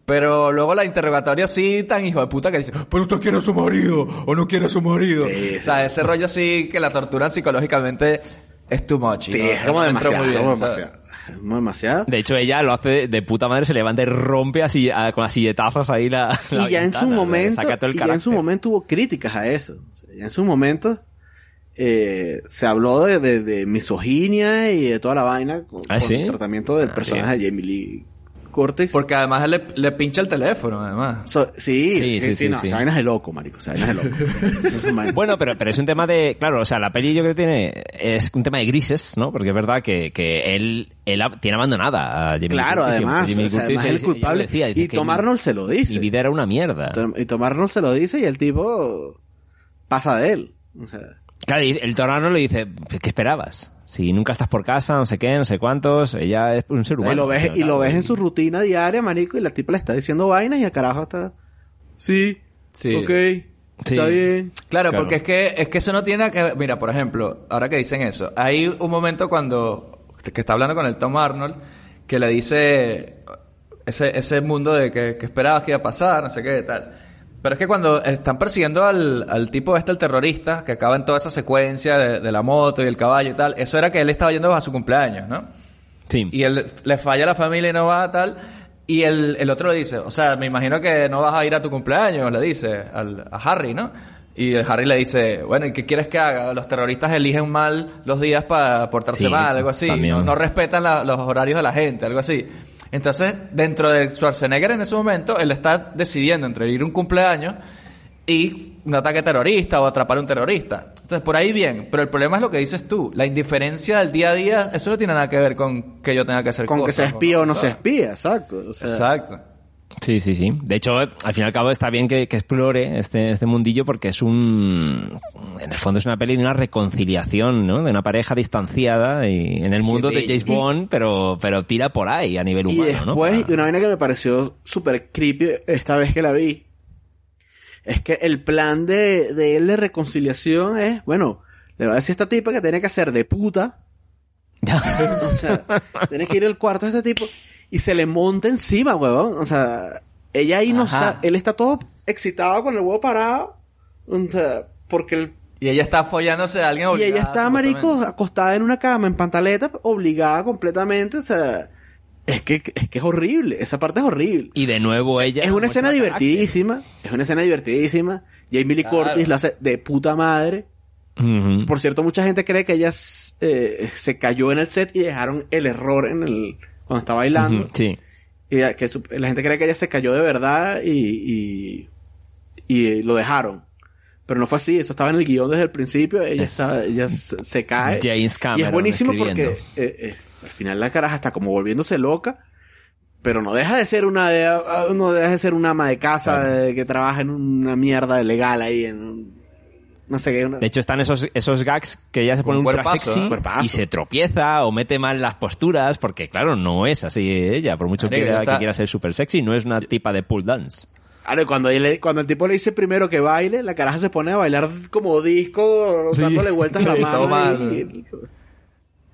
Pero luego la interrogatoria sí tan hijo de puta que dice, pero usted quiere a su marido o no quiere a su marido. O sea, ese rollo sí que la torturan psicológicamente es too much. Sí, no- es como demasiado, muy bien, como demasiado. Demasiado. De hecho, ella lo hace de puta madre, se levanta y rompe así, a- con las silletazos ahí la, la y ya en su momento, saca todo el y ya en su momento hubo críticas a eso. O sea, ya en su momento eh, se habló de, de, de misoginia y de toda la vaina con, ¿Ah, con sí? el tratamiento del Ah, personaje de Jamie Lee Curtis. Porque además él le, le pincha el teléfono, además. So- sí, Sí, sí, sí, sí, no, sí. vaina es de loco, marico, de loco. O sea, mal- Bueno, pero, pero es un tema de, claro, o sea, la peli yo creo que tiene, es un tema de grises, ¿no? Porque es verdad que, que él, él tiene abandonada a Lee Claro, Curtis, además, Lee o sea, Curtis, además él es lo culpable. decía, y Tom Arnold se lo dice. Mi vida era una mierda. Tom- Y Tom Arnold se lo dice y el tipo pasa de él. O sea, Claro, y el tornado le dice, ¿qué esperabas? Si nunca estás por casa, no sé qué, no sé cuántos, ella es un ser y humano. lo ves, y lo ves en su rutina diaria, marico, y la tipa le está diciendo vainas y el carajo está... Sí, Sí. ok, Sí. está bien. Claro, Claro. porque es que, es que eso no tiene que ver. Mira, por ejemplo, ahora que dicen eso, hay un momento cuando. que está hablando con el Tom Arnold, que le dice. ese, ese mundo de que, que esperabas que iba a pasar, no sé qué, tal. Pero es que cuando están persiguiendo al, al tipo este, el terrorista, que acaba en toda esa secuencia de, de la moto y el caballo y tal, eso era que él estaba yendo a su cumpleaños, ¿no? Sí. Y él le falla a la familia y no va tal. Y el, el otro le dice, o sea, me imagino que no vas a ir a tu cumpleaños, le dice al, a Harry, ¿no? Y Harry le dice, bueno, ¿y qué quieres que haga? Los terroristas eligen mal los días para portarse Sí, mal, algo así. No, no respetan la- los horarios de la gente, algo así. Entonces, dentro de Schwarzenegger en ese momento, él está decidiendo entre ir a un cumpleaños y un ataque terrorista o atrapar a un terrorista. Entonces, por ahí bien, pero el problema es lo que dices tú. La indiferencia del día a día, eso no tiene nada que ver con que yo tenga que hacer Con que cosas, se espía o no se espía, exacto. O sea, Exacto. Sí, sí, sí. De hecho, al fin y al cabo está bien que, que explore este, este mundillo porque es un... En el fondo es una peli de una reconciliación, ¿no? De una pareja distanciada y en el mundo de Y- James y- Bond, pero, pero tira por ahí a nivel Y humano, ¿no? después, Para- y una vaina que me pareció súper creepy esta vez que la vi, es que el plan de, de él de reconciliación es, bueno, le va a decir a esta tipa que tiene que hacer de puta. (laughs) o sea, tiene que ir al cuarto de este tipo y se le monta encima, huevón. O sea, ella ahí no Ajá. sabe, él está todo excitado con el huevo parado. O sea, porque el Y ella está follándose a alguien y ella obligada, está, marico, acostada en una cama, en pantaleta, obligada completamente, o sea, es que, es que es horrible, esa parte es horrible. Y de nuevo ella... es una escena carácter. divertidísima, es una escena divertidísima. Jamie Lee Claro. Curtis lo hace de puta madre. Por cierto, mucha gente cree que ella eh, se cayó en el set y dejaron el error en el cuando está bailando. Sí. Y que su- la gente cree que ella se cayó de verdad y, y, y lo dejaron. Pero no fue así, eso estaba en el guion desde el principio, ella, Es estaba, ella se, se cae. James Cameron y es buenísimo porque eh, eh, al final la caraja está como volviéndose loca, pero no deja de ser una de, ah, no deja de ser una ama de casa Claro. de- que trabaja en una mierda legal ahí en un- no sé qué, una- De hecho, están esos, esos gags que ella se pone Un ultra cuerpazo, sexy ¿eh? Y se tropieza o mete mal las posturas, porque claro, no es así ella, por mucho que, está- que quiera ser super sexy, no es una tipa de pull dance. Claro, y cuando, él- cuando el tipo le dice primero que baile, la caraja se pone a bailar como disco, dándole vueltas a la (laughs) mano. y-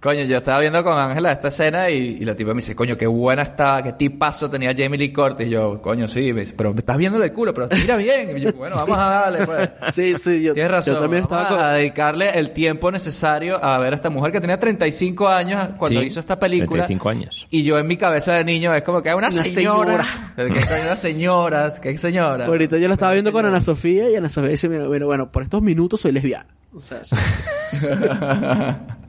Coño, yo estaba viendo con Ángela esta escena y, y la tipa me dice, coño, qué buena estaba, qué tipazo tenía Jamie Lee Curtis. Y yo, coño, sí, me dice, pero me estás viendo el culo, pero mira bien. Y yo, bueno, vamos a darle, pues. Sí, sí, yo, Tienes razón. yo también vamos estaba a, con... dedicarle el tiempo necesario a ver a esta mujer que tenía 35 años cuando Sí, hizo esta película. 35 años. Y yo en mi cabeza de niño es como que hay una, Una señora. señora. (laughs) ¿Qué coño, una señora? ¿Qué señora? Ahorita yo lo estaba viendo con. Ana Sofía y Ana Sofía dice, mira, bueno, bueno, por estos minutos soy lesbiana. O sea, sí. (laughs)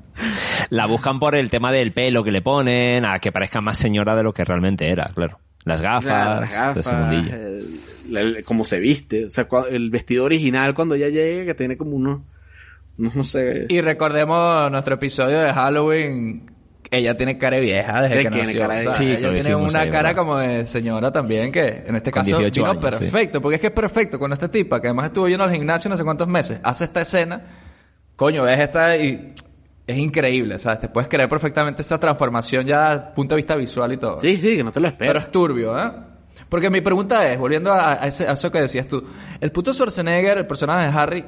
La buscan por el tema del pelo que le ponen, a que parezca más señora de lo que realmente era, claro. Las gafas, Claro, las gafas, mundillo. el- la- el- cómo se viste. O sea, cua- el vestido original cuando ella llega, que tiene como unos, no sé... Y recordemos nuestro episodio de Halloween. Ella tiene cara vieja desde que tiene nació. cara de- O sea, Sí, que ella tiene una ahí, cara ¿verdad? como de señora también, que en este caso 18 vino años, sí. perfecto. Porque es que es perfecto con esta tipa, que además estuvo yendo al gimnasio no sé cuántos meses. Hace esta escena. Coño, ves esta y... Es increíble, ¿sabes? Te puedes creer perfectamente esa transformación ya desde el punto de vista visual y todo. Sí, sí, que no te lo Pero esperas. es turbio, ¿eh? Porque mi pregunta es, volviendo a, a ese- a eso que decías tú, el puto Schwarzenegger, el personaje de Harry,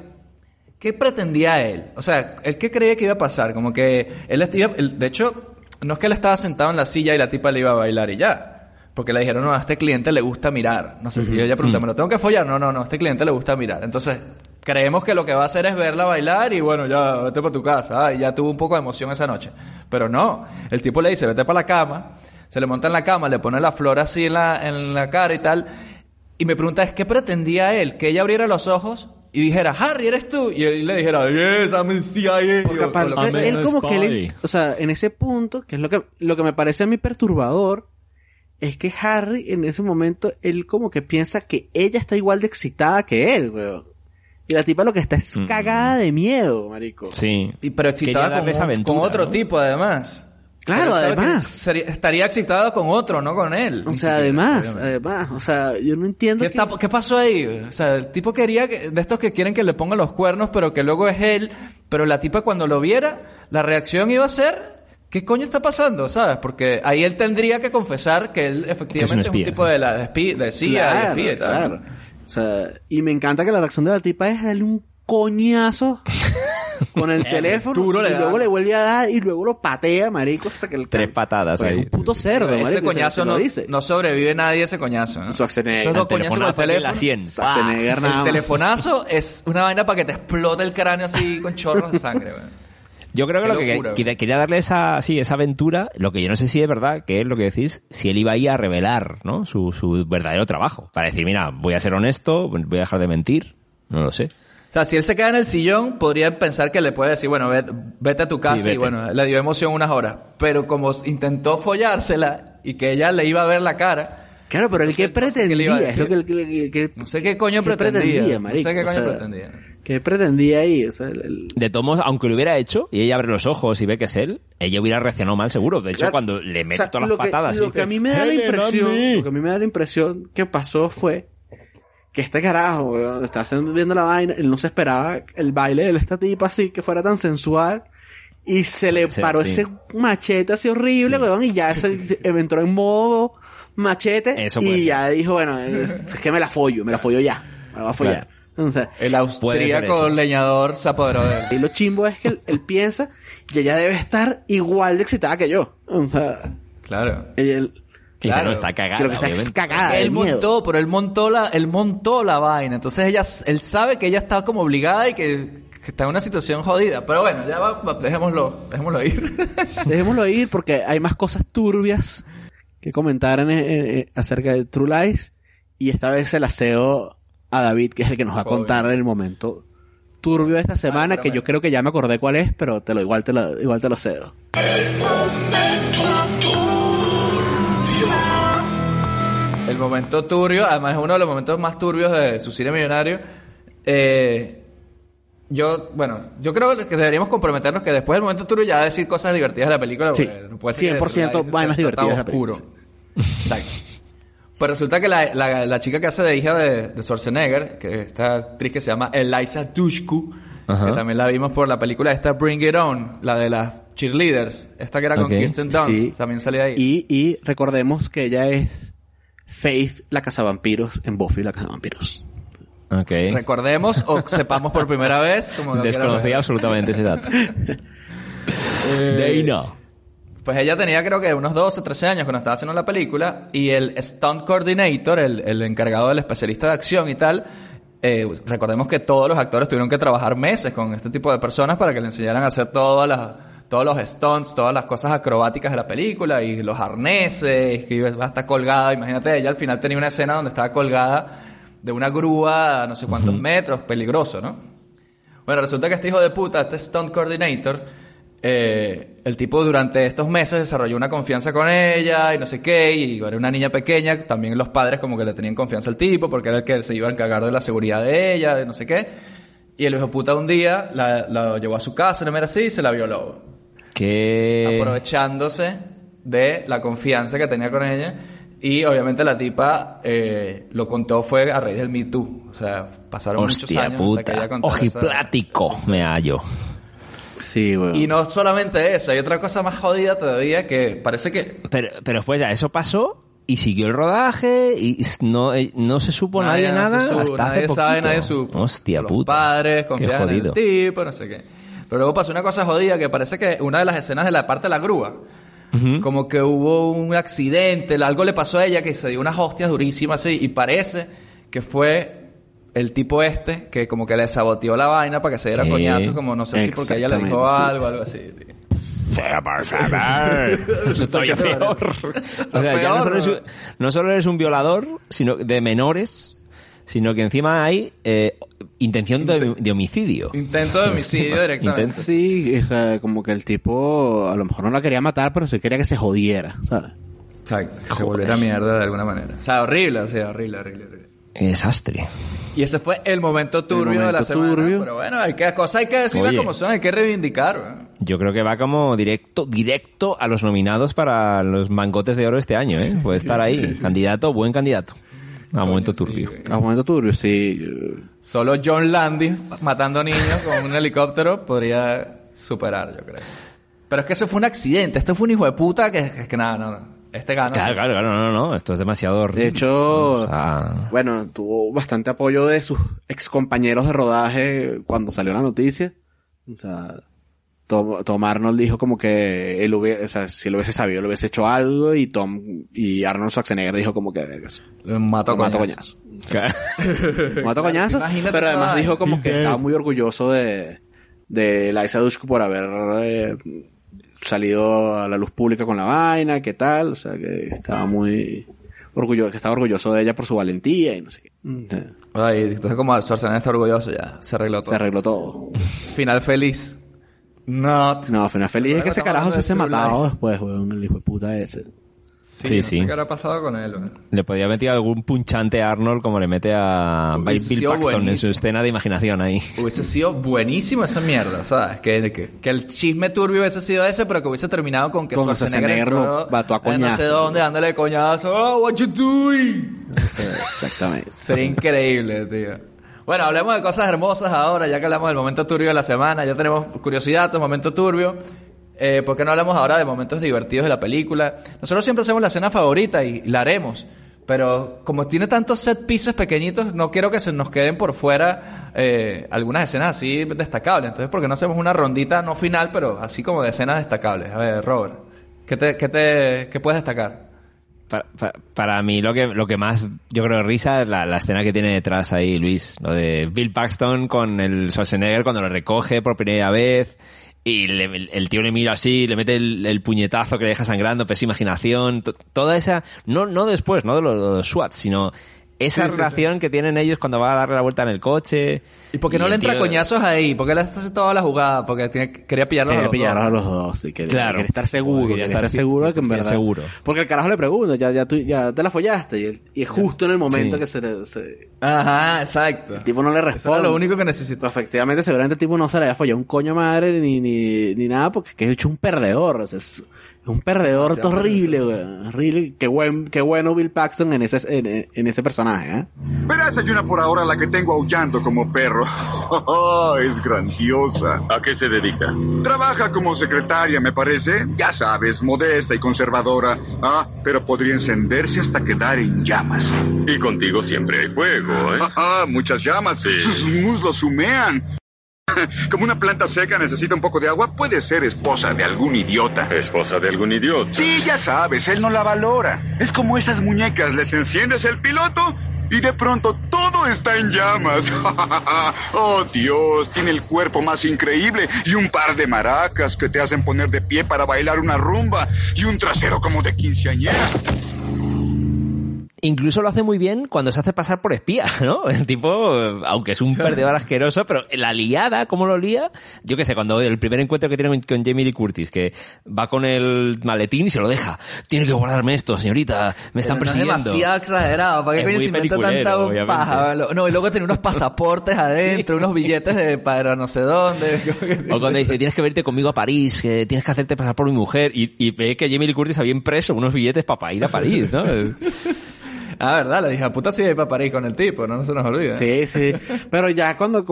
¿qué pretendía él? O sea, ¿él qué creía que iba a pasar? Como que él iba, él- de hecho, no es que él estaba sentado en la silla y la tipa le iba a bailar y ya. Porque le dijeron, no, a este cliente le gusta mirar. No sé, y ella pregunta, ¿me lo tengo que follar? No, no, no, a este cliente le gusta mirar. Entonces, creemos que lo que va a hacer es verla bailar y bueno, ya, vete para tu casa. Ah, y ya tuvo un poco de emoción esa noche. Pero no, el tipo le dice, vete para la cama. Se le monta en la cama, le pone la flor así en la, en la cara y tal. Y me pregunta es, ¿qué pretendía él? Que ella abriera los ojos y dijera, Harry, ¿eres tú? Y él le dijera, yes, I'm in CIA. Porque aparte, sea. él como que, le- o sea, en ese punto, que es lo que, lo que me parece a mí perturbador, es que Harry en ese momento, él como que piensa que ella está igual de excitada que él, weón. Y la tipa lo que está es Mm. cagada de miedo, marico. Sí. Y, pero excitada con, aventura, con otro ¿no? tipo, además. Claro, además. sería- estaría excitado con otro, no con él. O sea, siquiera, además, además, o sea, yo no entiendo ¿Qué, que- está- qué pasó ahí? O sea, el tipo quería que, de estos que quieren que le pongan los cuernos, pero que luego es él. Pero la tipa cuando lo viera, la reacción iba a ser, ¿qué coño está pasando? ¿Sabes? Porque ahí él tendría que confesar que él efectivamente es un, tipo sí. de la de espía, de CIA y Claro, espía y tal. claro. O sea, y me encanta que la reacción de la tipa es darle un coñazo (laughs) con el teléfono duro le y da. luego le vuelve a dar y luego lo patea, marico, hasta que el Tres patadas Porque ahí. es un puto cerdo, Ese marico, coñazo se lo no, dice. no sobrevive nadie ese coñazo. ¿eh? Schwarzenegger. Esos dos El coñazos con el telefonazo en la teléfono. 100. Schwarzenegger nada El más. telefonazo es una vaina para que te explote el cráneo así con chorros de sangre. weón. Yo creo que Qué lo que locura, quería, quería darle esa, sí, esa aventura, lo que yo no sé si es verdad, que es lo que decís, si él iba ahí a revelar, ¿no? Su, su verdadero trabajo. Para decir, mira, voy a ser honesto, voy a dejar de mentir. No lo sé. O sea, si él se queda en el sillón, podría pensar que le puede decir, bueno, vete, vete a tu casa vete. y bueno, le dio emoción unas horas. Pero como intentó follársela y que ella le iba a ver la cara, Claro, pero el No sé- que no sé qué pretendía, es lo que, no sé qué coño ¿qué pretendía. marico? no sé qué O coño sea, pretendía. ¿Qué pretendía ahí? O sea, el- el- De todos modos, aunque lo hubiera hecho y ella abre los ojos y ve que es él, ella hubiera reaccionado mal seguro. De hecho, Claro. cuando le mete O sea, todas las que- patadas Lo dice, que a mí me da la "Helen, impresión, Andy". lo que a mí me da la impresión que pasó fue que este carajo, weón, estaba haciendo- viendo la vaina, él no se esperaba el baile de esta tipa así, que fuera tan sensual. Y se le paró sí. ese machete así horrible, weón, y ya se, (laughs) entró en modo machete. Eso y ser. ya dijo, bueno, es que me la follo, me la follo ya. Me va a follar. (laughs) O sea, El austríaco leñador se apoderó de él. y lo chimbo es que él, él piensa y ella debe estar igual de excitada que yo. O sea, Claro. ella- él- que Claro. está cagada, creo que está obviamente. cagada él miedo. montó, pero él montó la, él montó la vaina. Entonces ella, él sabe que ella está como obligada y que, que está en una situación jodida. Pero bueno, ya va, va, dejémoslo, dejémoslo ir. (laughs) Dejémoslo ir porque hay más cosas turbias que comentar en- en- en- acerca de True Lies. Y esta vez se la cedo a David, que es el que nos va a contar el momento turbio de esta semana, que yo creo que ya me acordé cuál es, pero te lo igual te lo, igual te lo cedo. El momento turbio, además es uno de los momentos más turbios de su cine millonario. Eh, yo, bueno, yo creo que deberíamos comprometernos que después del momento turbio ya decir cosas divertidas de la película. Sí, no puede ser que 100% True Lies vainas divertidas de la tan oscuro. Exacto. Pues resulta que la, la- la chica que hace de hija de, de Schwarzenegger, que esta actriz que se llama Eliza Dushku, Ajá. que también la vimos por la película esta Bring It On, la de las cheerleaders, esta que era con Kirsten Dunst, Sí. también salía ahí. Y, y recordemos que ella es Faith, la cazavampiros, en Buffy, la cazavampiros. Ok. Recordemos o (laughs) sepamos por primera vez, como Desconocía absolutamente ese dato. (laughs) Eh, Dana. Pues ella tenía creo que unos 12, 13 años cuando estaba haciendo la película y el stunt coordinator, el, el encargado del especialista de acción y tal, eh, recordemos que todos los actores tuvieron que trabajar meses con este tipo de personas para que le enseñaran a hacer todas las, todos los stunts, todas las cosas acrobáticas de la película y los arneses, que iba a estar colgada, imagínate, ella al final tenía una escena donde estaba colgada de una grúa a no sé cuántos metros, peligroso, ¿no? Bueno, resulta que este hijo de puta, este stunt coordinator, eh, el tipo durante estos meses desarrolló una confianza con ella y no sé qué, y era una niña pequeña, también los padres como que le tenían confianza al tipo porque era el que se iba a encargar de la seguridad de ella, de no sé qué. Y el hijo puta un día la, la llevó a su casa, no era así, y se la violó. Que... Aprovechándose de la confianza que tenía con ella. Y obviamente la tipa eh, lo contó fue a raíz del Me Too. O sea, pasaron muchos Hostia años hasta que ella puta. esa- Ojiplático me hallo. Sí, weón. Y no solamente eso, hay otra cosa más jodida todavía que parece que Pero, pero pues ya, eso pasó y siguió el rodaje y no, eh, no se supo nadie, no nada se supo, hasta nadie hace sabe, nadie supo. Hostia Los puta. padres en el tipo, no sé qué. Pero luego pasó una cosa jodida que parece que una de las escenas de la parte de la grúa, como que hubo un accidente, algo le pasó a ella que se dio unas hostias durísimas así y parece que fue el tipo este que como que le saboteó la vaina para que se diera Sí. coñazos, como no sé si porque ella le dijo algo, algo así. tío. por favor. (laughs) Peor. O sea, ya no solo, eres, un- no solo eres un violador sino de menores, sino que encima hay eh, intención de, de homicidio. Intento de homicidio (laughs) directamente. Intento. Sí, o sea, como que el tipo a lo mejor no la quería matar, pero sí quería que se jodiera, ¿sabes? Exacto, que se volviera mierda de alguna manera. O sea, horrible, o sea, horrible, horrible, horrible. Qué desastre. Y ese fue el momento turbio de la semana. turbio. Pero bueno, hay que, cosas hay que decirlas como son, hay que reivindicar. Yo creo que va como directo, directo a los nominados para los mangotes de oro este año, ¿eh? Puede estar ahí. Candidato, buen candidato. A momento turbio. A momento turbio, sí. Solo John Landy matando niños con un helicóptero podría superar, yo creo. Pero es que eso fue un accidente. Esto fue un hijo de puta que, que, que nada, no, no. Este gana. Claro, claro, claro, no, no, no. Esto es demasiado horrible. De hecho, O sea, bueno, tuvo bastante apoyo de sus ex compañeros de rodaje cuando salió la noticia. O sea, Tom, Tom Arnold dijo como que él hubiese, o sea, si lo hubiese sabido, lo hubiese hecho algo y Tom y Arnold Schwarzenegger dijo como que vergas. Lo mató coñazo. coñazo. Lo mato coñazo. Imagínate Pero además dijo como que dead. estaba muy orgulloso de, de Liza Dushku por haber eh, salido a la luz pública con la vaina, qué tal, o sea que estaba muy orgulloso, que estaba orgulloso de ella por su valentía y no sé qué. O sea, Ay, entonces como Schwarzenegger está orgulloso ya, se arregló todo. se arregló todo. Final feliz. No. No, final feliz es que ese carajo se True matado después, weón, el hijo de puta ese. Sí, no sí. sé qué habrá pasado con él. ¿no? le podía meter algún punchante a Arnold como le mete a Hubiese Bill Paxton en su buenísimo. escena de imaginación ahí. Hubiese sido buenísimo esa mierda, ¿sabes? Que, que, que el chisme turbio hubiese sido ese, pero que hubiese terminado con que Con Schwarzenegger lo mató a en no sé dónde, dándole coñazo. Oh, what you doing? Exactamente. Sería increíble, tío. Bueno, hablemos de cosas hermosas ahora, ya que hablamos del momento turbio de la semana, ya tenemos curiosidad, momento turbio. Eh, ¿Por qué no hablamos ahora de momentos divertidos de la película? Nosotros siempre hacemos la escena favorita y la haremos, Pero como tiene tantos set pieces pequeñitos, no quiero que se nos queden por fuera eh, algunas escenas así destacables. Entonces, ¿por qué no hacemos una rondita, no final, pero así como de escenas destacables? A ver, Robert, ¿qué, te, qué, te, qué puedes destacar? Para, para, mí lo que, lo que más yo creo risa es la, la, escena que tiene detrás ahí Luis, lo de Bill Paxton con el Schwarzenegger cuando lo recoge por primera vez y le, el tío le mira así, le mete el, el, puñetazo que le deja sangrando, pesa imaginación, toda esa, no, no después, no de los, de los SWAT, sino esa sí, relación sí, sí. que tienen ellos cuando va a darle la vuelta en el coche. ¿Y por qué no le entra tío... coñazos ahí? ¿Por qué le hace toda la jugada? Porque tiene, quería pillarlos quería a los pillarlos dos. a los dos. Sí, quería, claro. quería estar seguro. Quería estar, seguro que en verdad. seguro. Porque el carajo le pregunta, ya, ya, tú, ya te la follaste. Y, el, y es justo en el momento que se, se, Ajá, exacto. El tipo no le responde. Eso era lo único que necesitaba. Efectivamente, seguramente el tipo no se le había follado un coño madre ni, ni, ni nada porque es que es hecho un perdedor. O sea, es, un perdedor horrible, güey. Horrible. Qué, buen, qué bueno Bill Paxton en ese, en, en ese personaje, ¿eh? Verás, hay una por ahora la que tengo aullando como perro. Oh, (laughs) es grandiosa. ¿A qué se dedica? Trabaja como secretaria, me parece. Ya sabes, modesta y conservadora. Ah, pero podría encenderse hasta quedar en llamas. Y contigo siempre hay fuego, ¿eh? (laughs) Ah, muchas llamas. Sí. Sus muslos humean. (laughs) Como una planta seca necesita un poco de agua, puede ser esposa de algún idiota. ¿Esposa de algún idiota? Sí, ya sabes, él no la valora. Es como esas muñecas, les enciendes el piloto y de pronto todo está en llamas. (laughs) oh Dios, tiene el cuerpo más increíble y un par de maracas que te hacen poner de pie para bailar una rumba y un trasero como de quinceañera incluso lo hace muy bien cuando se hace pasar por espía, (laughs) ¿no? El tipo, aunque es un perdedor asqueroso, pero la liada, ¿cómo lo lía? Yo qué sé, cuando el primer encuentro que tiene con, Jamie Lee Curtis, que va con el maletín y se lo deja. Tiene que guardarme esto, señorita, me están pero no persiguiendo. Es demasiado exagerado, ¿para qué coño se inventa tanta paja? No, y luego tiene unos (laughs) pasaportes adentro, unos billetes de para no sé dónde. (laughs) o cuando dice, tienes que verte conmigo a París, que tienes que hacerte pasar por mi mujer, y, y ve que Jamie Lee Curtis había impreso unos billetes para ir a París, ¿no? Ah, verdad, la hija puta sí iba para París con el tipo, no, no se nos olvida. Sí, sí. Pero ya cuando...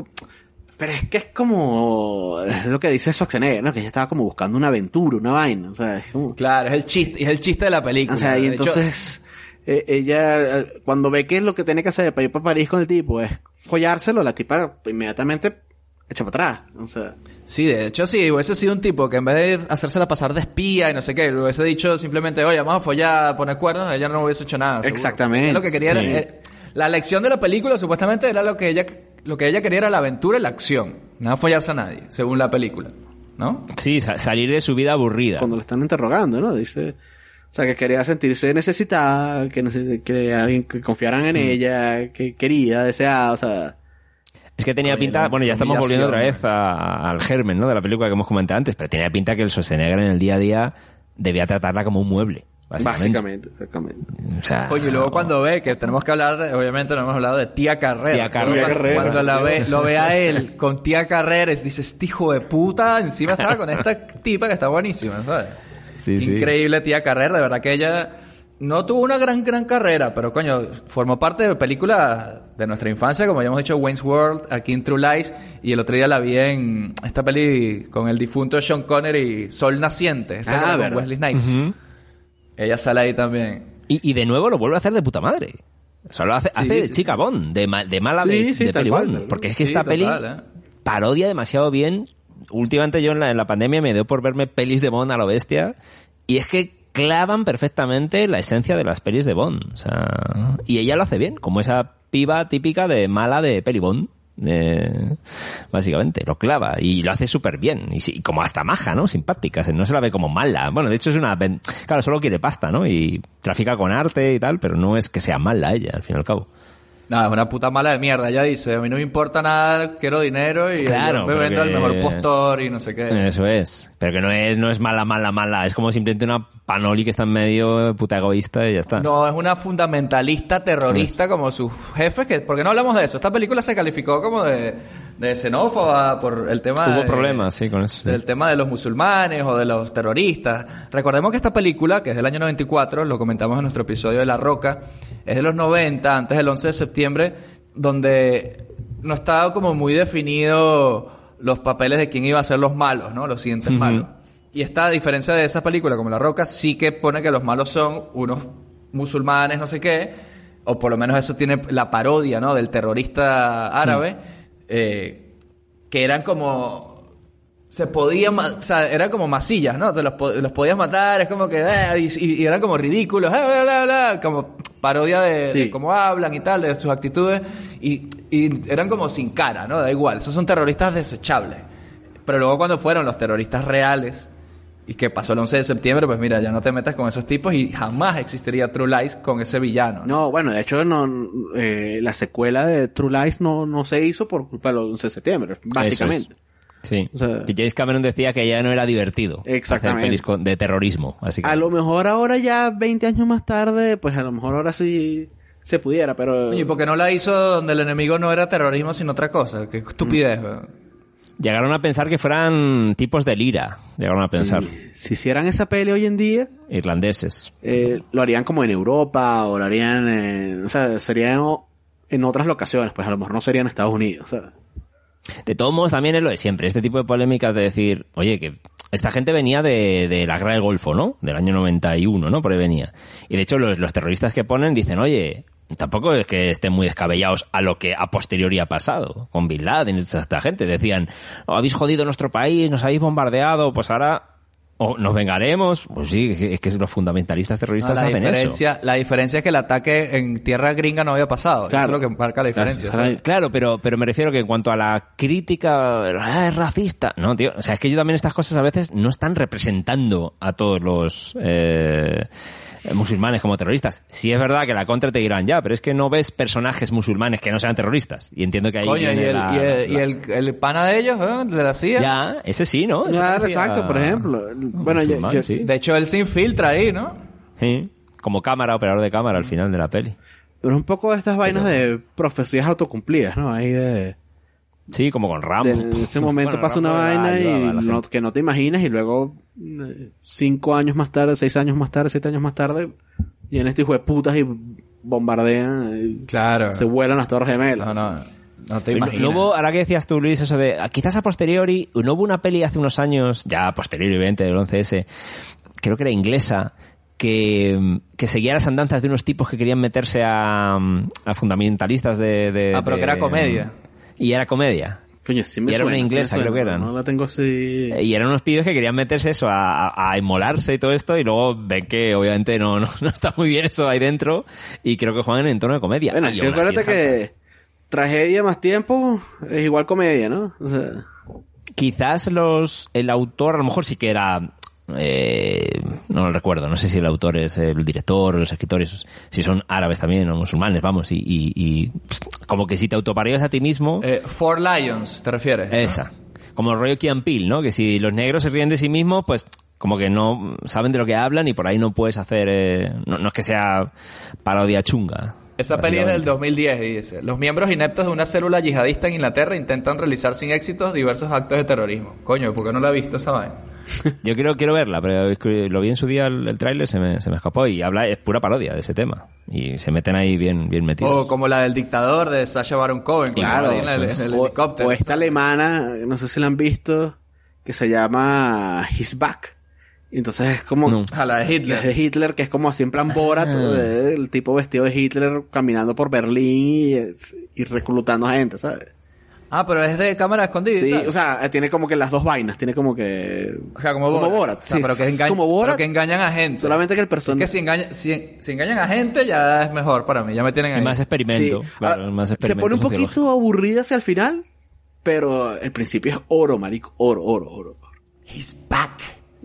Pero es que es como lo que dice Schwarzenegger, ¿no? Que ella estaba como buscando una aventura, una vaina. O sea, es como... Claro, es el chiste, es el chiste de la película. O sea, y entonces hecho... ella cuando ve que es lo que tiene que hacer para ir para París con el tipo es follárselo, la tipa inmediatamente echa para atrás. O sea... Sí, de hecho sí, hubiese sido un tipo que en vez de hacérsela pasar de espía y no sé qué, le hubiese dicho simplemente, oye, vamos a follar, poner cuernos, ella no hubiese hecho nada. Seguro. Exactamente. Lo que quería sí. era, eh, la lección de la película supuestamente era lo que ella, lo que ella quería era la aventura y la acción. Nada follarse a nadie, según la película. ¿No? Sí, salir de su vida aburrida. Cuando le están interrogando, ¿no? Dice, o sea, que quería sentirse necesitada, que, que alguien que confiaran en mm. ella, que quería, deseaba, o sea... Es que tenía pinta, bueno, ya estamos volviendo otra vez a, al germen, ¿no? De la película que hemos comentado antes, pero tenía pinta que el Schwarzenegger en el día a día debía tratarla como un mueble. Básicamente, exactamente. O sea, Oye, y luego cuando ve, que tenemos que hablar, obviamente no hemos hablado de tía Carrera. Tía Carrera. Cuando, Carrera. cuando la ve, lo ve a él (laughs) con tía Carrera, dice, este hijo de puta, encima estaba con esta tipa que está buenísima, ¿sabes? Sí, Increíble sí. tía Carrera, de verdad que ella no tuvo una gran, gran carrera, pero coño, formó parte de películas de nuestra infancia, como ya hemos dicho, Wayne's World, aquí en True Lies, y el otro día la vi en esta peli con el difunto Sean Connery, Sol Naciente, esta ah, con Wesley Snipes. Uh -huh. Ella sale ahí también. Y, y, de nuevo lo vuelve a hacer de puta madre. O sea, lo hace, sí, hace sí, de chica sí. Bond, de, ma, de mala de, de peli Bond. Porque es que esta peli ¿eh? parodia demasiado bien. Últimamente yo en la, en la pandemia me dio por verme pelis de Bond a lo bestia. Y es que clavan perfectamente la esencia de las pelis de Bond. O sea, y ella lo hace bien, como esa piba típica de mala de peli Bond. Eh, básicamente, lo clava y lo hace súper bien y, y, como hasta maja, ¿no? Simpática, no se la ve como mala. Bueno, de hecho es una... Claro, solo quiere pasta, ¿no? Y trafica con arte y tal, pero no es que sea mala ella, al fin y al cabo. No, es una puta mala de mierda, ya dice, a mí no me importa nada, quiero dinero y claro, me vendo que... el mejor postor y no sé qué. Eso es, pero que no es, no es mala, mala, mala, es como simplemente una panoli que está en medio puta egoísta y ya está. No, es una fundamentalista terrorista como sus jefes, que, porque no hablamos de eso, esta película se calificó como de, de xenófoba por el tema Hubo de, problemas, sí, con eso. Del tema de los musulmanes o de los terroristas. Recordemos que esta película, que es del año 94, lo comentamos en nuestro episodio de La Roca, es de los 90, antes del 11 de septiembre, donde no estaba como muy definido los papeles de quién iba a ser los malos, ¿no? Los siguientes uh -huh. malos. Y esta, a diferencia de esa película como La Roca, sí que pone que los malos son unos musulmanes, no sé qué, o por lo menos eso tiene la parodia, ¿no? Del terrorista árabe, Mm. eh, que eran como... Se podía, ma- o sea, eran como masillas, ¿no? Te los, po- los podías matar, es como que, eh, y, y- y eran como ridículos, eh, bla, bla, bla, como parodia de, Sí. de cómo hablan y tal, de sus actitudes, y, y eran como sin cara, ¿no? Da igual, esos son terroristas desechables. Pero luego cuando fueron los terroristas reales, y que pasó el 11 de septiembre, pues mira, ya no te metas con esos tipos y jamás existiría True Lies con ese villano. ¿no? No, bueno, de hecho, no, eh, la secuela de True Lies no, no se hizo por culpa del 11 de septiembre, básicamente. Eso es. Sí. O sea- que James Cameron decía que ya no era divertido. Exactamente. Hacer pelis con- de terrorismo, así que A lo mejor ahora ya 20 años más tarde, pues a lo mejor ahora sí se pudiera, pero... Oye, ¿y por qué no la hizo donde el enemigo no era terrorismo sino otra cosa? Qué estupidez. Mm. Llegaron a pensar que fueran tipos de lira. Llegaron a pensar. Si hicieran esa peli hoy en día, Irlandeses. eh, lo harían como en Europa o lo harían en... O sea, serían en otras locaciones, pues a lo mejor no serían en Estados Unidos. De todos modos, también es lo de siempre. Este tipo de polémicas de decir, oye, que esta gente venía de, de la guerra del Golfo, ¿no? Del año 91, ¿no? Por ahí venía. Y de hecho, los, los terroristas que ponen dicen, oye, tampoco es que estén muy descabellados a lo que a posteriori ha pasado con Bin Laden y toda esta gente. Decían, "Oh, habéis jodido nuestro país, nos habéis bombardeado, pues ahora o nos vengaremos. Pues sí, es que- es que los fundamentalistas No, terroristas la, hacen eso. diferencia, la diferencia es que el ataque en tierra gringa no había pasado. Claro. Eso es lo que marca la diferencia. Claro, ¿sabes? Claro, pero, pero me refiero que en cuanto a la crítica, "Ah, es racista. No, tío. O sea, es que yo también estas cosas a veces no están representando a todos los eh, musulmanes como terroristas. Sí es verdad que la contra te dirán, ya, pero es que no ves personajes musulmanes que no sean terroristas. Y entiendo que ahí Coño, y, el, la- y, el, y el- el pana de ellos, ¿eh? de la CIA. Ya, ese sí, ¿no? Ese Claro, parecía exacto, por ejemplo. Bueno, yo- musulmán, yo- sí. De hecho, él se infiltra ahí, ¿no? Sí. Como cámara, operador de cámara al final de la peli. Pero es un poco de estas vainas de profecías autocumplidas, ¿no? Ahí de... Sí, como con Rambo. en ese momento Bueno, pasa una Rambo vaina ayudaba a y no- que no te imaginas y luego eh, cinco años más tarde, seis años más tarde, siete años más tarde, y en este hijo de putas y bombardean, y Claro. se vuelan las torres gemelas. No, no. No te imaginas. no hubo, ahora que decías tú, Luis, eso de, quizás a posteriori, no hubo una peli hace unos años, ya a posteriori, evidente, del 11S, creo que era inglesa, que, que seguía las andanzas de unos tipos que querían meterse a, a fundamentalistas de, de- Ah, pero que era comedia. Y era comedia. Coño, sí me Y era suena, una sí me inglesa, suena, creo que eran. No la tengo así... Y eran unos pibes que querían meterse eso, a, a, a inmolarse y todo esto, y luego ven que obviamente no, no, (laughs) no está muy bien eso ahí dentro, y creo que juegan en entorno de comedia. Bueno, acuérdate que tragedia más tiempo es igual comedia, ¿no? O sea, quizás los el autor a lo mejor sí que era eh, no lo recuerdo no sé si el autor es el director o los escritores si son árabes también o musulmanes vamos y, y- y, pues, como que si te autoparías a ti mismo Eh, Four Lions, ¿te refieres? esa como el rollo Kian Peele, no que si los negros se ríen de sí mismos pues como que no saben de lo que hablan y por ahí no puedes hacer eh, no, no es que sea parodia chunga Esa peli es del básicamente. 2010 y dice, los miembros ineptos de una célula yihadista en Inglaterra intentan realizar sin éxitos diversos actos de terrorismo. Coño, ¿por qué no la he visto esa vaina? (laughs) yo quiero quiero verla pero es que lo vi en su día el, el tráiler se me, se me escapó y habla es pura parodia de ese tema y se meten ahí bien bien metidos O como la del dictador de Sacha Baron Cohen. claro. en el, en el o, helicóptero. o esta alemana, no sé si la han visto, que se llama His Back. Entonces es como... No. A la de Hitler. Es de Hitler, que es como así en plan Borat, eh, el tipo vestido de Hitler caminando por Berlín y, y reclutando gente, ¿sabes? Ah, pero es de cámara escondida. Sí, o sea, tiene como que las dos vainas, tiene como que... O sea, como Borat. Como Borat, O sea, sí, pero que, es engañ- como Borat, pero que engañan a gente. solamente que el Es personaje... que si, engaña- si, si engañan a gente ya es mejor para mí. Ya me tienen ahí. Es más experimento. Sí. claro, Ah, es más se experimento pone un poquito aburrida hacia el final, pero el principio es oro, marico, oro, oro, oro. He's back.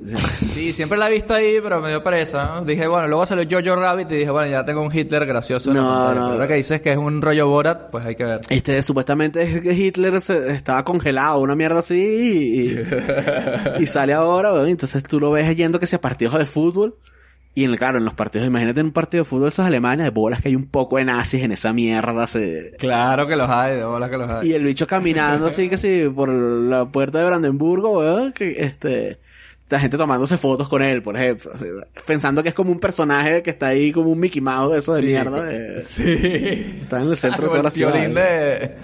Sí, siempre la he visto ahí, pero me dio pereza. ¿no? Dije, bueno, luego salió Jojo Rabbit y dije, bueno, ya tengo un Hitler gracioso. No, no. Pero ahora que dices que es un rollo Borat, pues hay que ver. Este, supuestamente es que Hitler se- estaba congelado, una mierda así, y, y (laughs) sale ahora, weón. entonces tú lo ves yendo que sea partidos de fútbol, y en, claro, en los partidos, imagínate en un partido de fútbol esos alemanes, de bolas que hay un poco de nazis en esa mierda, se... Claro que los hay, de bolas que los hay. y el bicho caminando así que sí, por la puerta de Brandenburgo, weón, que este... La gente tomándose fotos con él, por ejemplo. pensando que es como un personaje que está ahí como un Mickey Mouse de eso de Sí. mierda. de- Sí. Está en el centro de toda la ciudad. de,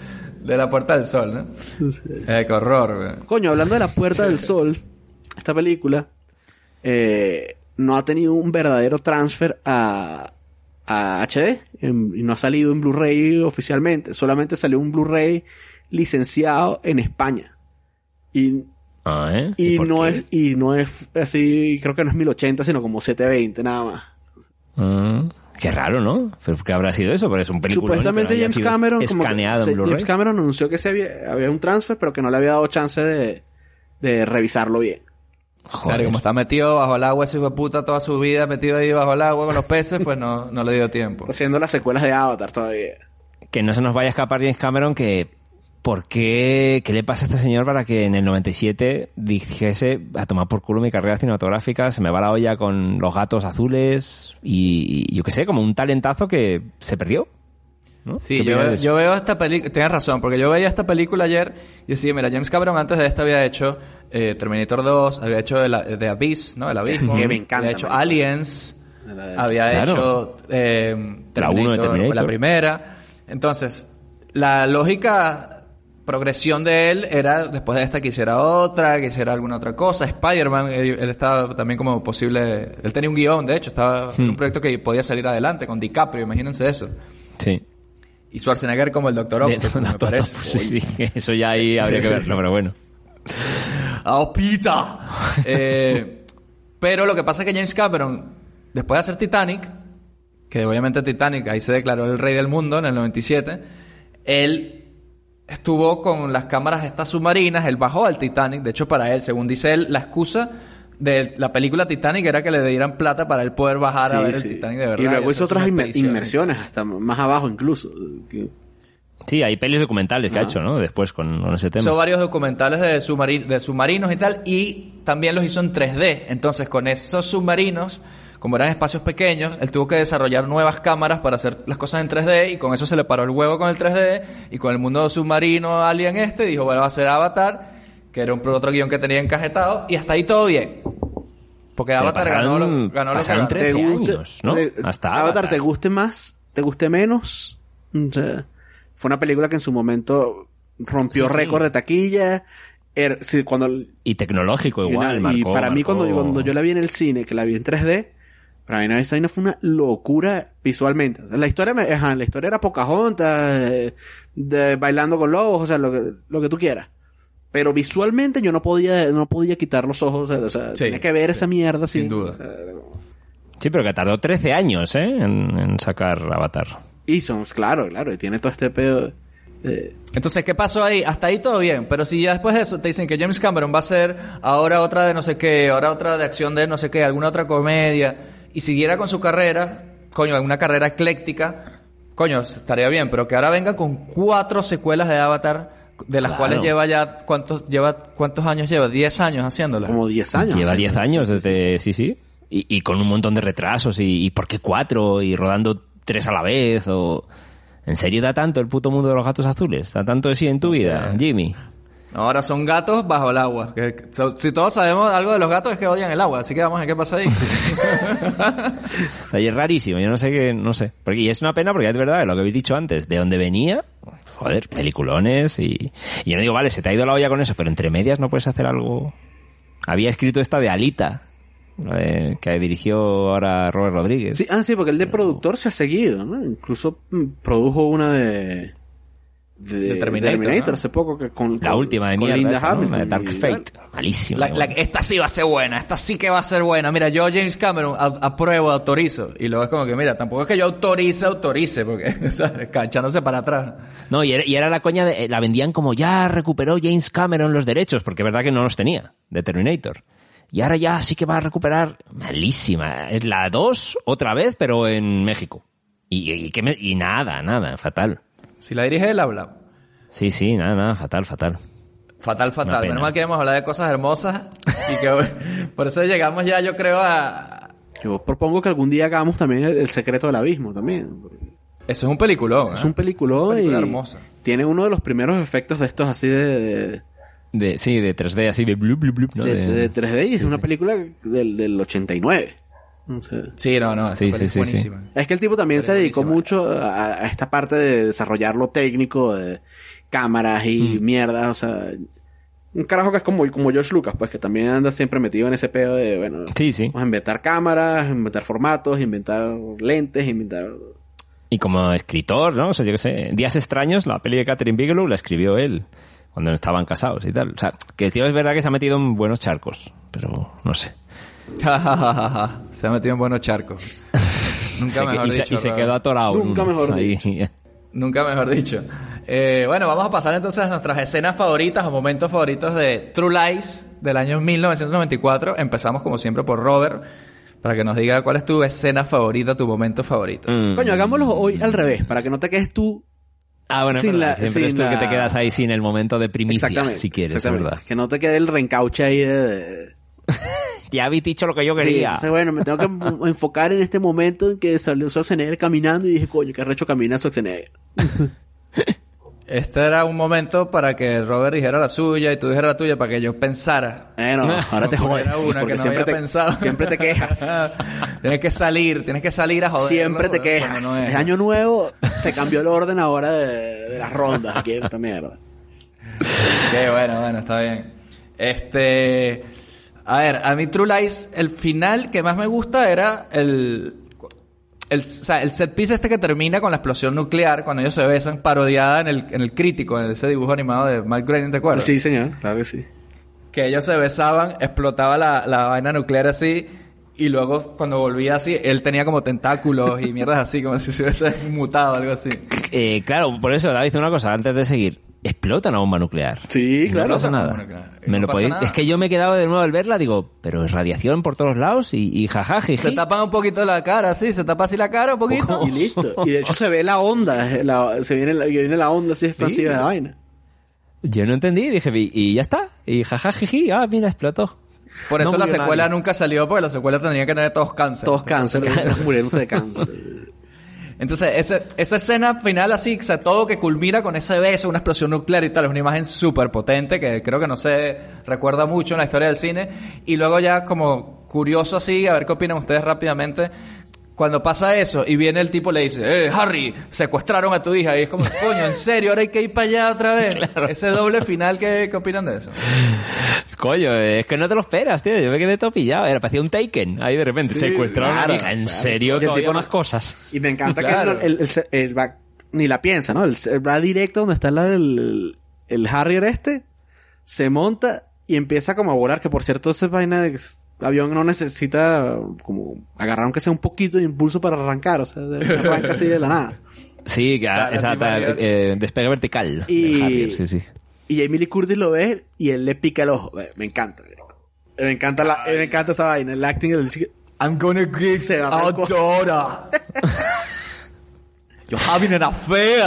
de la Puerta del Sol, ¿no? Eh, qué horror, güey. Coño, hablando de La Puerta del Sol, esta película eh, no ha tenido un verdadero transfer a, a HD. en- y no ha salido en Blu-ray oficialmente. Solamente salió un Blu-ray licenciado en España. Y, Ah, ¿eh? y, por no qué? es, y no es así, creo que no es 1080, sino como 720 nada más. Ah, qué raro, ¿no? ¿Pero ¿Qué habrá sido eso? Porque es un película. Supuestamente James Cameron, como que escaneado en Blu-ray. James Cameron anunció que se había, había un transfer, pero que no le había dado chance de, de revisarlo bien. Claro, y como está metido bajo el agua ese hijo de puta toda su vida, metido ahí bajo el agua con los peces, pues no, no le dio tiempo. Haciendo las secuelas de Avatar todavía. Que no se nos vaya a escapar James Cameron que... ¿Por qué? ¿Qué le pasa a este señor para que en el 97 dijese a tomar por culo mi carrera cinematográfica? Se me va la olla con los gatos azules y, y yo qué sé, como un talentazo que se perdió. ¿no? Sí, ¿Qué yo, de veo esta película, tienes razón, porque yo veía esta película ayer y decía, mira, James Cameron antes de esta había hecho eh, Terminator 2, había hecho The, The Abyss, ¿no? El Abismo. (laughs) Que me encanta, Había hecho. Aliens, La- había Claro. hecho eh, La uno de Terminator. la primera. Entonces, la lógica progresión de él era después de esta que hiciera otra, que hiciera alguna otra cosa. Spider-Man, él, él estaba también como posible, él tenía un guion, de hecho, estaba en un proyecto que podía salir adelante con DiCaprio, imagínense eso. Sí. Y Schwarzenegger como el Doctor De- Octopus, (laughs) me parece. Sí, sí, (laughs) eso ya ahí habría que verlo, pero bueno. (laughs) ¡Oh, pizza! Eh, pero lo que pasa es que James Cameron, después de hacer Titanic, que obviamente Titanic ahí se declaró el rey del mundo en el 97, él estuvo con las cámaras estas submarinas, él bajó al Titanic, de hecho para él, según dice él, la excusa de la película Titanic era que le dieran plata para él poder bajar a ver Sí, el Titanic de verdad. Y luego hizo otras inmer- inmersiones, hasta más abajo incluso. que- Sí, hay pelis documentales que ha Ah. hecho, ¿no? Después con, con ese tema. Hizo varios documentales de, submari- de submarinos y tal, y también los hizo en 3D. Entonces, con esos submarinos, como eran espacios pequeños, él tuvo que desarrollar nuevas cámaras para hacer las cosas en 3D, y con eso se le paró el huevo con el 3D, y con el mundo submarino alien este, dijo, bueno, va a ser Avatar, que era un otro guion que tenía encajetado, y hasta ahí todo bien. Porque Pero Avatar ganó, lo, pasaron- ganó lo que pasaron ganó. tres- 13 guste- años, ¿no? te- Hasta Avatar, Avatar. te guste más, te guste menos. O sea, fue una película que en su momento rompió Sí, sí. récord de taquilla. Er- sí, cuando, Y tecnológico y, igual, y marcó- para mí cuando, cuando yo la vi en el cine, que la vi en 3D, para mí esa vaina fue una locura visualmente. La historia, me- ajá, la historia era Pocahontas, eh, de, bailando con lobos, o sea, lo que, lo que tú quieras. Pero visualmente yo no podía, no podía quitar los ojos, o sea, Sí, tenía que ver esa mierda así. sin duda. o sea, Sí, pero que tardó 13 años, ¿eh? En, en sacar Avatar. y son, claro, claro, y tiene todo este pedo. eh, Entonces, ¿qué pasó ahí? Hasta ahí todo bien, pero si ya después de eso te dicen que James Cameron va a hacer ahora otra de no sé qué, ahora otra de acción de no sé qué, alguna otra comedia, y siguiera con su carrera, coño, alguna carrera ecléctica, coño, estaría bien, pero que ahora venga con cuatro secuelas de Avatar, de las Claro. cuales lleva ya, ¿cuántos, lleva, cuántos años lleva? ¿10 años haciéndolas? como 10 años. Lleva ¿sí? 10 años desde... Sí, sí. Y, y con un montón de retrasos. Y, y ¿por qué cuatro? Y rodando tres a la vez. O... ¿En serio da tanto el puto mundo de los gatos azules? ¿Da tanto de sí en tu vida, Jimmy? Ahora son gatos bajo el agua. Que, que- si todos sabemos algo de los gatos es que odian el agua, así que vamos a ver qué pasa ahí. O sea, y es rarísimo, yo no sé qué, no sé. Porque, y es una pena porque es verdad, lo que habéis dicho antes, de dónde venía, joder, peliculones y, y yo no digo, vale, se te ha ido la olla con eso, pero entre medias no puedes hacer algo. Había escrito esta de Alita, la de- que dirigió ahora Robert Rodríguez. Sí, ah, sí, porque el de productor se ha seguido, ¿no? Incluso mm, produjo una de... De, De Terminator, ¿no? hace poco que con, La con- última de con mierda, Linda esta, ¿no? Hamilton. la de Dark y- Fate. Malísima. La- la- esta sí va a ser buena, esta sí que va a ser buena. Mira, yo James Cameron a- apruebo, autorizo. Y luego es como que, mira, tampoco es que yo autorice, autorice, porque, (laughs) ¿sabes? Echándose para atrás. No, y era, y era la coña de, la vendían como ya recuperó James Cameron los derechos, porque es verdad que no los tenía, de Terminator. Y ahora ya sí que va a recuperar, malísima, es la 2 otra vez, pero en México. Y, y, que me- y nada, nada, fatal. Si la dirige él, habla. Sí, sí, nada, nada, fatal, fatal. Fatal, fatal. Menos mal que hemos hablado de cosas hermosas. Y que (laughs) por eso llegamos ya, yo creo, a... Yo propongo que algún día hagamos también el, el secreto del abismo también. Eso es un peliculón. Es ¿eh? un peliculón película y hermosa. tiene uno de los primeros efectos de estos así de, de, De, sí, de 3D, así de blub, blub, blub, ¿no? de- De- de 3D y es una película del, del 89. O sea, Sí, no, no. Sí, sí, es sí. Es que el tipo también se dedicó buenísima. mucho a, a esta parte de desarrollar lo técnico de cámaras y mierda, o sea, un carajo que es como, como George Lucas, pues que también anda siempre metido en ese pedo de, bueno, Sí, sí. vamos a inventar cámaras, inventar formatos, inventar lentes, inventar Y como escritor, ¿no? O sea, yo qué sé, Días extraños, la peli de Catherine Bigelow la escribió él cuando estaban casados y tal. O sea, que el tío es verdad que se ha metido en buenos charcos, pero no sé. (laughs) se ha metido en buenos charcos. (laughs) Nunca Se que- mejor y, se, dicho. y se quedó atorado. Nunca uno mejor ahí. (laughs) Nunca mejor dicho. Eh, bueno, vamos a pasar entonces a nuestras escenas favoritas o momentos favoritos de True Lies del año 1994. Empezamos como siempre por Robert, para que nos diga cuál es tu escena favorita, tu momento favorito. Mm. Coño, hagámoslo hoy al revés, para que no te quedes tú. Ah, bueno, es Sin la- siempre sin eres tú el que la- te quedas ahí sin el momento de primicia, Exactamente. si quieres, es exactamente. verdad. Que no te quede el reencauche ahí de. Ya habéis dicho lo que yo Sí, quería. entonces, bueno, me tengo que (laughs) enfocar en este momento en que salió Schwarzenegger caminando y dije, coño, qué recho camina Schwarzenegger. (laughs) Este era un momento para que Robert dijera la suya y tú dijeras la tuya para que yo pensara. Bueno, (laughs) ahora te jodes. Era una porque que no siempre había te, pensado. siempre te quejas. tienes que salir, tienes que salir a joder. siempre te quejas. No es año nuevo, se cambió el orden ahora de, de las rondas aquí en esta mierda. Qué bueno, bueno, está bien. Este. A ver, a mí True Lies, el final que más me gusta era el. El, o sea, el set piece este que termina con la explosión nuclear cuando ellos se besan, parodiada en el, en el crítico, en ese dibujo animado de Mike Groening, ¿te acuerdas? Sí, señor, claro que sí. que ellos se besaban, explotaba la, la vaina nuclear así, y luego cuando volvía así, él tenía como tentáculos y mierdas así, como si se hubiese mutado, algo así. Eh, claro, por eso, David, una cosa, antes de seguir. Explota una bomba nuclear. Sí, No claro. pasa nada. Me no lo pasa nada. Es que yo me he quedado de nuevo al verla, digo, pero es radiación por todos lados y, y jaja, Se tapan un poquito la cara, sí, se tapa así la cara un poquito. Y listo. Y de hecho se ve la onda, eh, la- se viene la, viene la onda así expansiva de la vaina. Yo no entendí, dije, y, y ya está. Y jaja, jiji, ah, mira, explotó. Por eso No la secuela nadie. nunca salió, porque la secuela tendría que tener todos cáncer. Todos cáncer, muriéndose de cáncer. (laughs) Entonces, ese- esa escena final así, o sea, todo que culmina con ese beso, una explosión nuclear y tal, es una imagen súper potente que creo que no se recuerda mucho en la historia del cine. Y luego ya como curioso así, a ver qué opinan ustedes rápidamente. Cuando pasa eso y viene el tipo y le dice, eh, Harry, secuestraron a tu hija. Y es como, (laughs) coño, ¿en serio? Ahora hay que ir para allá otra vez. Ese doble final, ¿qué, qué opinan de eso? Coño, es que no te lo esperas, tío. Yo me quedé todo pillado. Era, parecía un Taken. Ahí de repente Sí, secuestraron claro, a mi hija. En claro. serio, el todavía tipo más cosas. Y me encanta Claro. que él- él va, ni la piensa, ¿no? Va directo donde está el, el Harrier este, se monta y empieza como a volar, que por cierto esa vaina de avión no necesita como agarrar aunque sea un poquito de impulso para arrancar, o sea, arranca así de la nada. Sí, exacto, eh, despegue vertical. Y- Harrier, sí, sí. Y Jamie Lee Curtis lo ve y él le pica el ojo. Me encanta. Me encanta la, me encanta esa vaina, el acting del chico. I'm gonna give Se va co- daughter. (laughs) You're having an affair.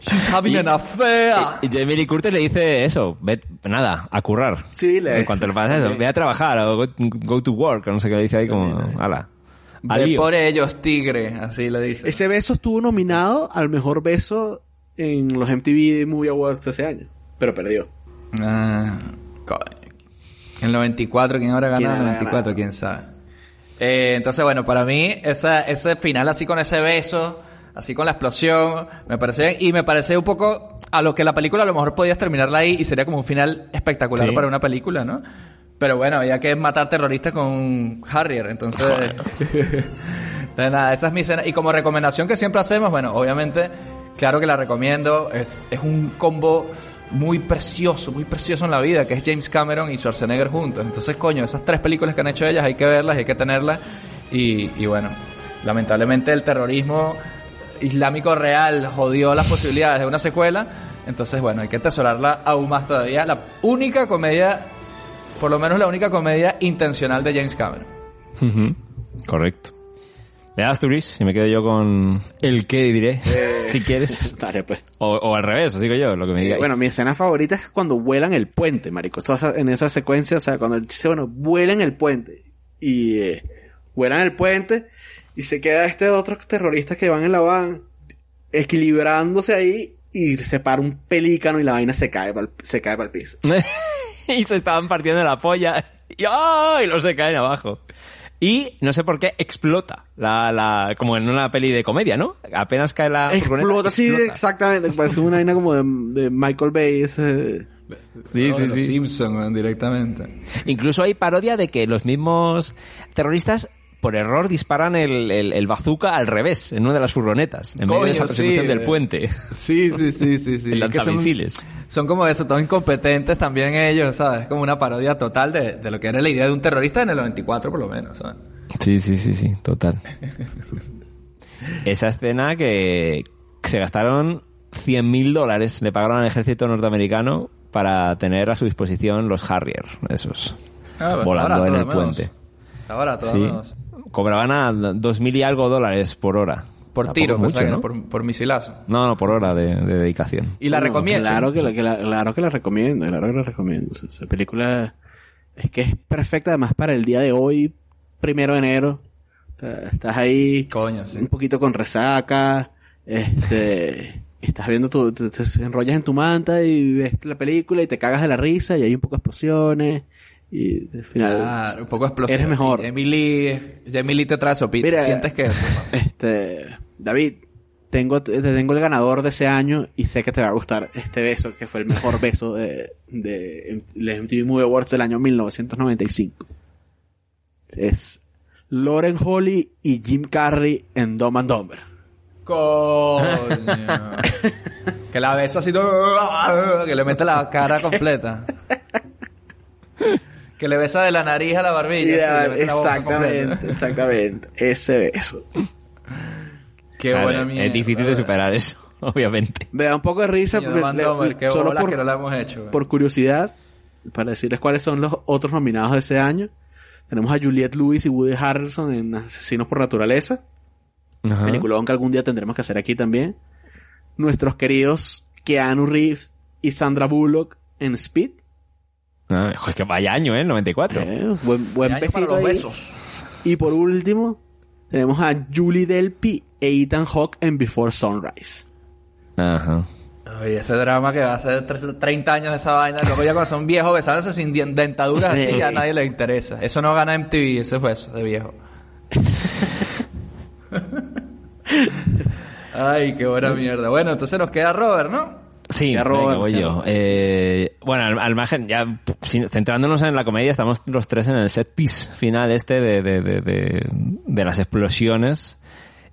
She's having an affair. Y Jamie Lee Curtis le dice eso, ve, nada, a currar. Sí, le- En cuanto le pasa eso, ve a trabajar, o go, go to work, o no sé qué le dice ahí como, ala. al Ve por ellos, tigre, así le dice. Ese beso estuvo nominado al mejor beso en los MTV Movie Awards ese año, pero perdió. Ah, coño. En el 94, ¿quién habrá ¿Quién ganado? En el habrá 94, ganado? quién sabe. Eh, entonces, bueno, para mí, esa, ese final así con ese beso, así con la explosión, me parece bien. Y me parece un poco a lo que la película a lo mejor podías terminarla ahí y sería como un final espectacular Sí. para una película, ¿no? Pero bueno, había que matar terroristas con Harrier, entonces... Entonces, (laughs) nada, esa es mi escena. Y como recomendación que siempre hacemos, bueno, obviamente, claro que la recomiendo. Es, es un combo muy precioso, muy precioso en la vida, que es James Cameron y Schwarzenegger juntos. Entonces, coño, esas tres películas que han hecho ellas hay que verlas, hay que tenerlas. Y, y bueno, lamentablemente el terrorismo islámico real jodió las posibilidades de una secuela. Entonces, bueno, hay que atesorarla aún más todavía. La única comedia, por lo menos la única comedia intencional de James Cameron. Correcto. ¿Le das tú, Luis? Y me quedo yo con el qué diré, (laughs) si quieres. (laughs) Dale, pues. O, o al revés, os digo yo, lo que me digáis. Bueno, mi escena favorita es cuando vuelan el puente, marico. En esa secuencia, o sea, cuando dice, bueno, vuelan el puente. Y eh, vuelan el puente y se queda este otro terrorista que van en la van equilibrándose ahí y se para un pelícano y la vaina se cae pa'l- se cae para el piso. (laughs) y se estaban partiendo la polla. Y, ¡ay! los se caen abajo. Y no sé por qué explota. La, la, como en una peli de comedia, ¿no? Apenas cae la. Explota, sí, explota. exactamente. Parece una vaina como de, de Michael Bay. ese- Sí, No, sí, los sí. Simpson directamente. Incluso hay parodia de que los mismos terroristas por error disparan el, el, el bazooka al revés, en una de las furgonetas, en medio de esa Coño, persecución sí, del puente. Sí, sí, sí, sí, sí. (laughs) El Es que son- lanzamisiles. Son como eso, todos incompetentes también ellos, ¿sabes? Es como una parodia total de, de lo que era la idea de un terrorista en el 94 por lo menos, ¿sabes? Sí, sí, sí, sí, total. Esa escena que se gastaron 100.000 dólares, le pagaron al ejército norteamericano para tener a su disposición los Harrier, esos, Ah, pues, volando en el menos. puente. Barato, al Sí. Cobraban a 2.000 y algo dólares por hora. Por Tampoco tiro, mucho, ¿no? por, por misilazo. No, no, por hora de, de dedicación. Y la No, recomiendo. Claro que, la, que la- claro que la recomiendo, claro que la recomiendo. O sea, esa película es que es perfecta además para el día de hoy, primero de enero. O sea, estás ahí Coño, sí. un poquito con resaca, este, estás viendo tu, tu- te enrollas en tu manta y ves la película y te cagas de la risa y hay un poco de explosiones y al final Claro, un poco explosivo. eres mejor. Emily, Emily te trae sopita. Mira, ¿Sientes que (laughs) Este, David, tengo, te tengo el ganador de ese año y sé que te va a gustar este beso, que fue el mejor (laughs) beso de, de, de MTV Movie Awards del año 1995. Es Lauren Holly y Jim Carrey en Dumb and Dumber. Coño. (laughs) que la besa así que le mete la cara completa. Que le besa de la nariz a la barbilla. La exactamente, completa. exactamente. Ese beso. Qué Claro, buena mierda. es difícil de superar eso, (laughs) obviamente. Me da un poco de risa porque le- solo por, que no la hemos hecho. por curiosidad, para decirles cuáles son los otros nominados de ese año. Tenemos a Juliette Lewis y Woody Harrelson en Asesinos por Naturaleza. Ajá. Peliculón que algún día tendremos que hacer aquí también. Nuestros queridos Keanu Reeves y Sandra Bullock en Speed. Ah, joder, que vaya año, ¿eh? El 94. Eh, buen buen besito los ahí. besos. Y por último, tenemos a Julie Delpy e Ethan Hawke en Before Sunrise. Ajá. Oye, ese drama que va a ser 30 años de esa vaina. Luego ya cuando son viejos besándose sin dentaduras así, ya a nadie le interesa. Eso no gana MTV, eso es beso de viejo. (laughs) Ay, qué buena mierda. Bueno, entonces nos queda Robert, ¿no? Sí, venga, voy yo. Eh, bueno, al, al margen, ya centrándonos en la comedia, estamos los tres en el set piece final este de, de, de, de, de las explosiones.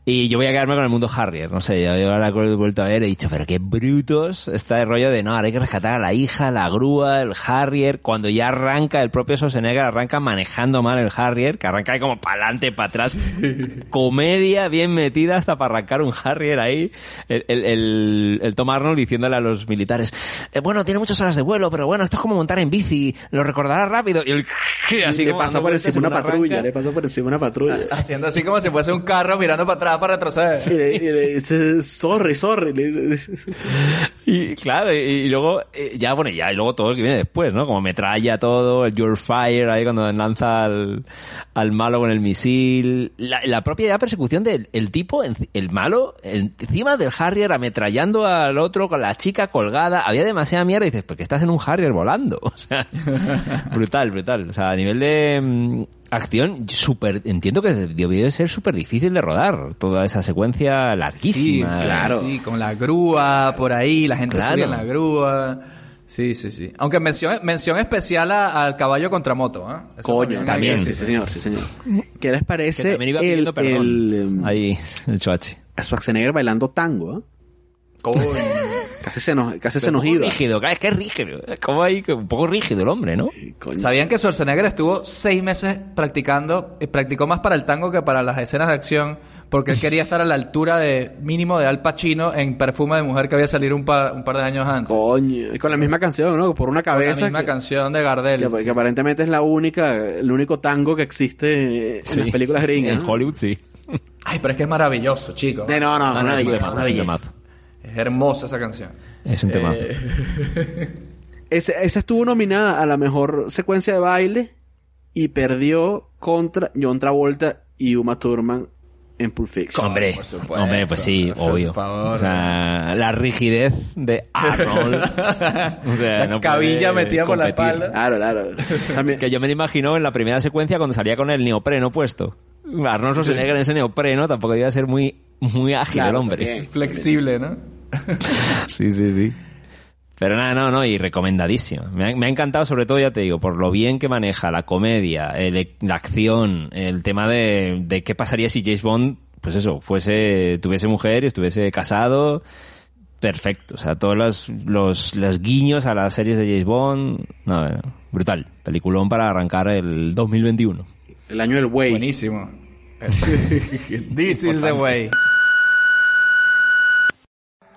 Y yo voy a quedarme con el mundo Harrier, no sé, yo ahora he vuelto a ver he dicho, pero qué brutos está el rollo de no, ahora hay que rescatar a la hija, la grúa, el Harrier, cuando ya arranca el propio Schwarzenegger, arranca manejando mal el Harrier, que arranca ahí como para adelante, para atrás, (laughs) comedia bien metida hasta para arrancar un Harrier ahí, el, el, el, el Tom Arnold diciéndole a los militares, "Eh, bueno, tiene muchas horas de vuelo, pero bueno, esto es como montar en bici, lo recordará rápido, y el (laughs) así le dando por encima una arranca. patrulla, le pasa por encima una patrulla. (laughs) Haciendo así como si fuese un carro mirando para atrás para retroceder. Y le, y le dice, sorry, sorry. le dice. Y claro, y, y luego, eh, ya, bueno, ya, y luego todo lo que viene después, ¿no? Como metralla todo, el Your Fire, ahí cuando lanza al, al malo con el misil. La, la propia ya persecución del el tipo, el malo, encima del Harrier ametrallando al otro con la chica colgada. Había demasiada mierda y dices, ¿por qué estás en un Harrier volando? (laughs) O sea, brutal, brutal. O sea, a nivel de mm, acción, súper, entiendo que debió de ser súper difícil de rodar toda esa secuencia Sí, larguísima. claro. Sí, con la grúa por ahí, la gente Claro. subía en la grúa. Sí, sí, sí. Aunque mención, mención especial a- al caballo contra moto, ¿eh? Eso Coño, también. Sí, sí, señor, sí, señor. (laughs) ¿Qué les Que parece también iba el, perdón. el, em, Ahí, el. Schwarzenegger bailando tango? eh? Coño. Casi se nos, casi se nos iba. rígido, es que es rígido. Es como ahí, que un poco rígido el hombre, ¿no? Coño. ¿Sabían que Schwarzenegger estuvo seis meses practicando, y practicó más para el tango que para las escenas de acción, porque él quería estar a la altura de mínimo de Al Pacino en Perfume de Mujer que había salido un par, un par de años antes. Coño. Y con la misma canción, ¿no? Por una Con la cabeza. misma que, canción de Gardel. que- que aparentemente es la única, el único tango que existe en Sí. las películas gringas. En ¿no? Hollywood sí. Ay, pero es que es maravilloso, chicos. Eh, no, no, No, no, una es es hermosa esa canción. Es un temazo. (laughs) Ese- esa estuvo nominada a la mejor secuencia de baile y perdió contra John Travolta y Uma Thurman en Pulp Fiction. hombre, por supuesto, hombre, pues sí, por obvio. favor. O sea, la rigidez de Arnold. (laughs) o sea, La no cabilla metida por la espalda. Claro, claro. También, Que yo me lo imagino en la primera secuencia cuando salía con el neopreno puesto. Arnold Schwarzenegger en ese neopreno tampoco debía ser muy, muy ágil claro, el hombre. también. Flexible, ¿no? (laughs) Sí, sí, sí. Pero nada, no, no, y recomendadísimo. Me ha, me ha encantado, sobre todo, ya te digo, por lo bien que maneja la comedia, el- la acción, el tema de, de qué pasaría si James Bond, pues eso, fuese, tuviese mujer y estuviese casado. Perfecto. O sea, todos los, los, los guiños a las series de James Bond. No, brutal. Peliculón para arrancar el 2021. El año del güey. Buenísimo. (laughs) This is the way.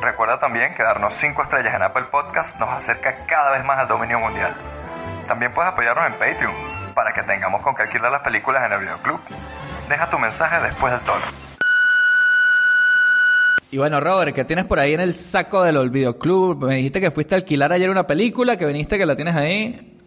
Recuerda también que darnos 5 estrellas en Apple Podcast nos acerca cada vez más al dominio mundial. También puedes apoyarnos en Patreon para que tengamos con qué alquilar las películas en el videoclub. Deja tu mensaje después del tono. Y bueno, Robert, ¿qué tienes por ahí en el saco del videoclub? Me dijiste que fuiste a alquilar ayer una película, que viniste, que la tienes ahí.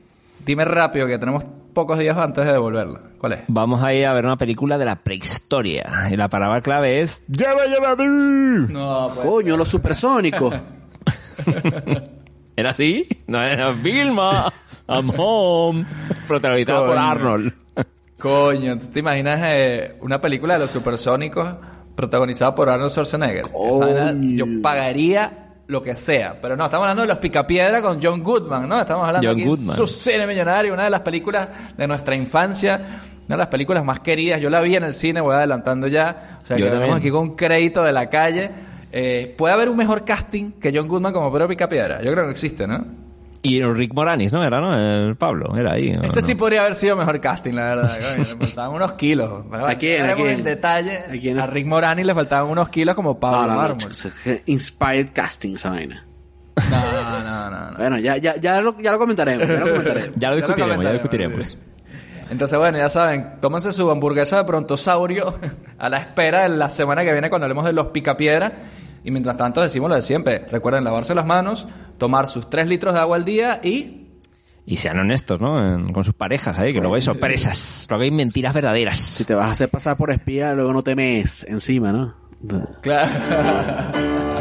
Dime rápido, que tenemos pocos días antes de devolverla. ¿Cuál es? Vamos a ir a ver una película de la prehistoria. Y la palabra clave es... ¡Lleva, lleva, No, pues. Coño, los supersónicos. (laughs) ¿Era así? No, era Vilma. I'm home. Protagonizada por. Arnold. Coño, ¿tú te imaginas eh, una película de los supersónicos protagonizada por Arnold Schwarzenegger? Esa yo pagaría lo que sea. Pero no, estamos hablando de Los Picapiedra con John Goodman, ¿no? Estamos hablando John aquí de su cine millonario, una de las películas de nuestra infancia, una de las películas más queridas. Yo la vi en el cine, voy adelantando ya. O sea, Yo que vamos aquí con un crédito de la calle. Eh, ¿Puede haber un mejor casting que John Goodman como Pedro Picapiedra? Yo creo que existe, ¿no? Y Rick Moranis, ¿no? Era, ¿no? El Pablo, era ahí. ¿o Este no? sí podría haber sido mejor casting, la verdad. Le faltaban unos kilos. ¿A quién? ¿A entraremos quién? en detalle. ¿A quién? A Rick Moranis le faltaban unos kilos como Pablo No, Mármol. Inspired casting esa vaina. No, no, no, no. Bueno, ya, ya, ya, lo, ya lo comentaremos. Ya lo comentaremos. (laughs) Ya lo discutiremos, ya lo discutiremos. Entonces, bueno, ya saben, tómense su hamburguesa de brontosaurio (laughs) a la espera de la semana que viene cuando hablemos de los picapiedra. Y mientras tanto decimos lo de siempre. Recuerden lavarse las manos, tomar sus 3 litros de agua al día y... Y sean honestos, ¿no? En- con sus parejas ahí, que luego hay sorpresas. Luego hay mentiras verdaderas. Si te vas a hacer pasar por espía, luego no te mees encima, ¿no? Claro. (laughs)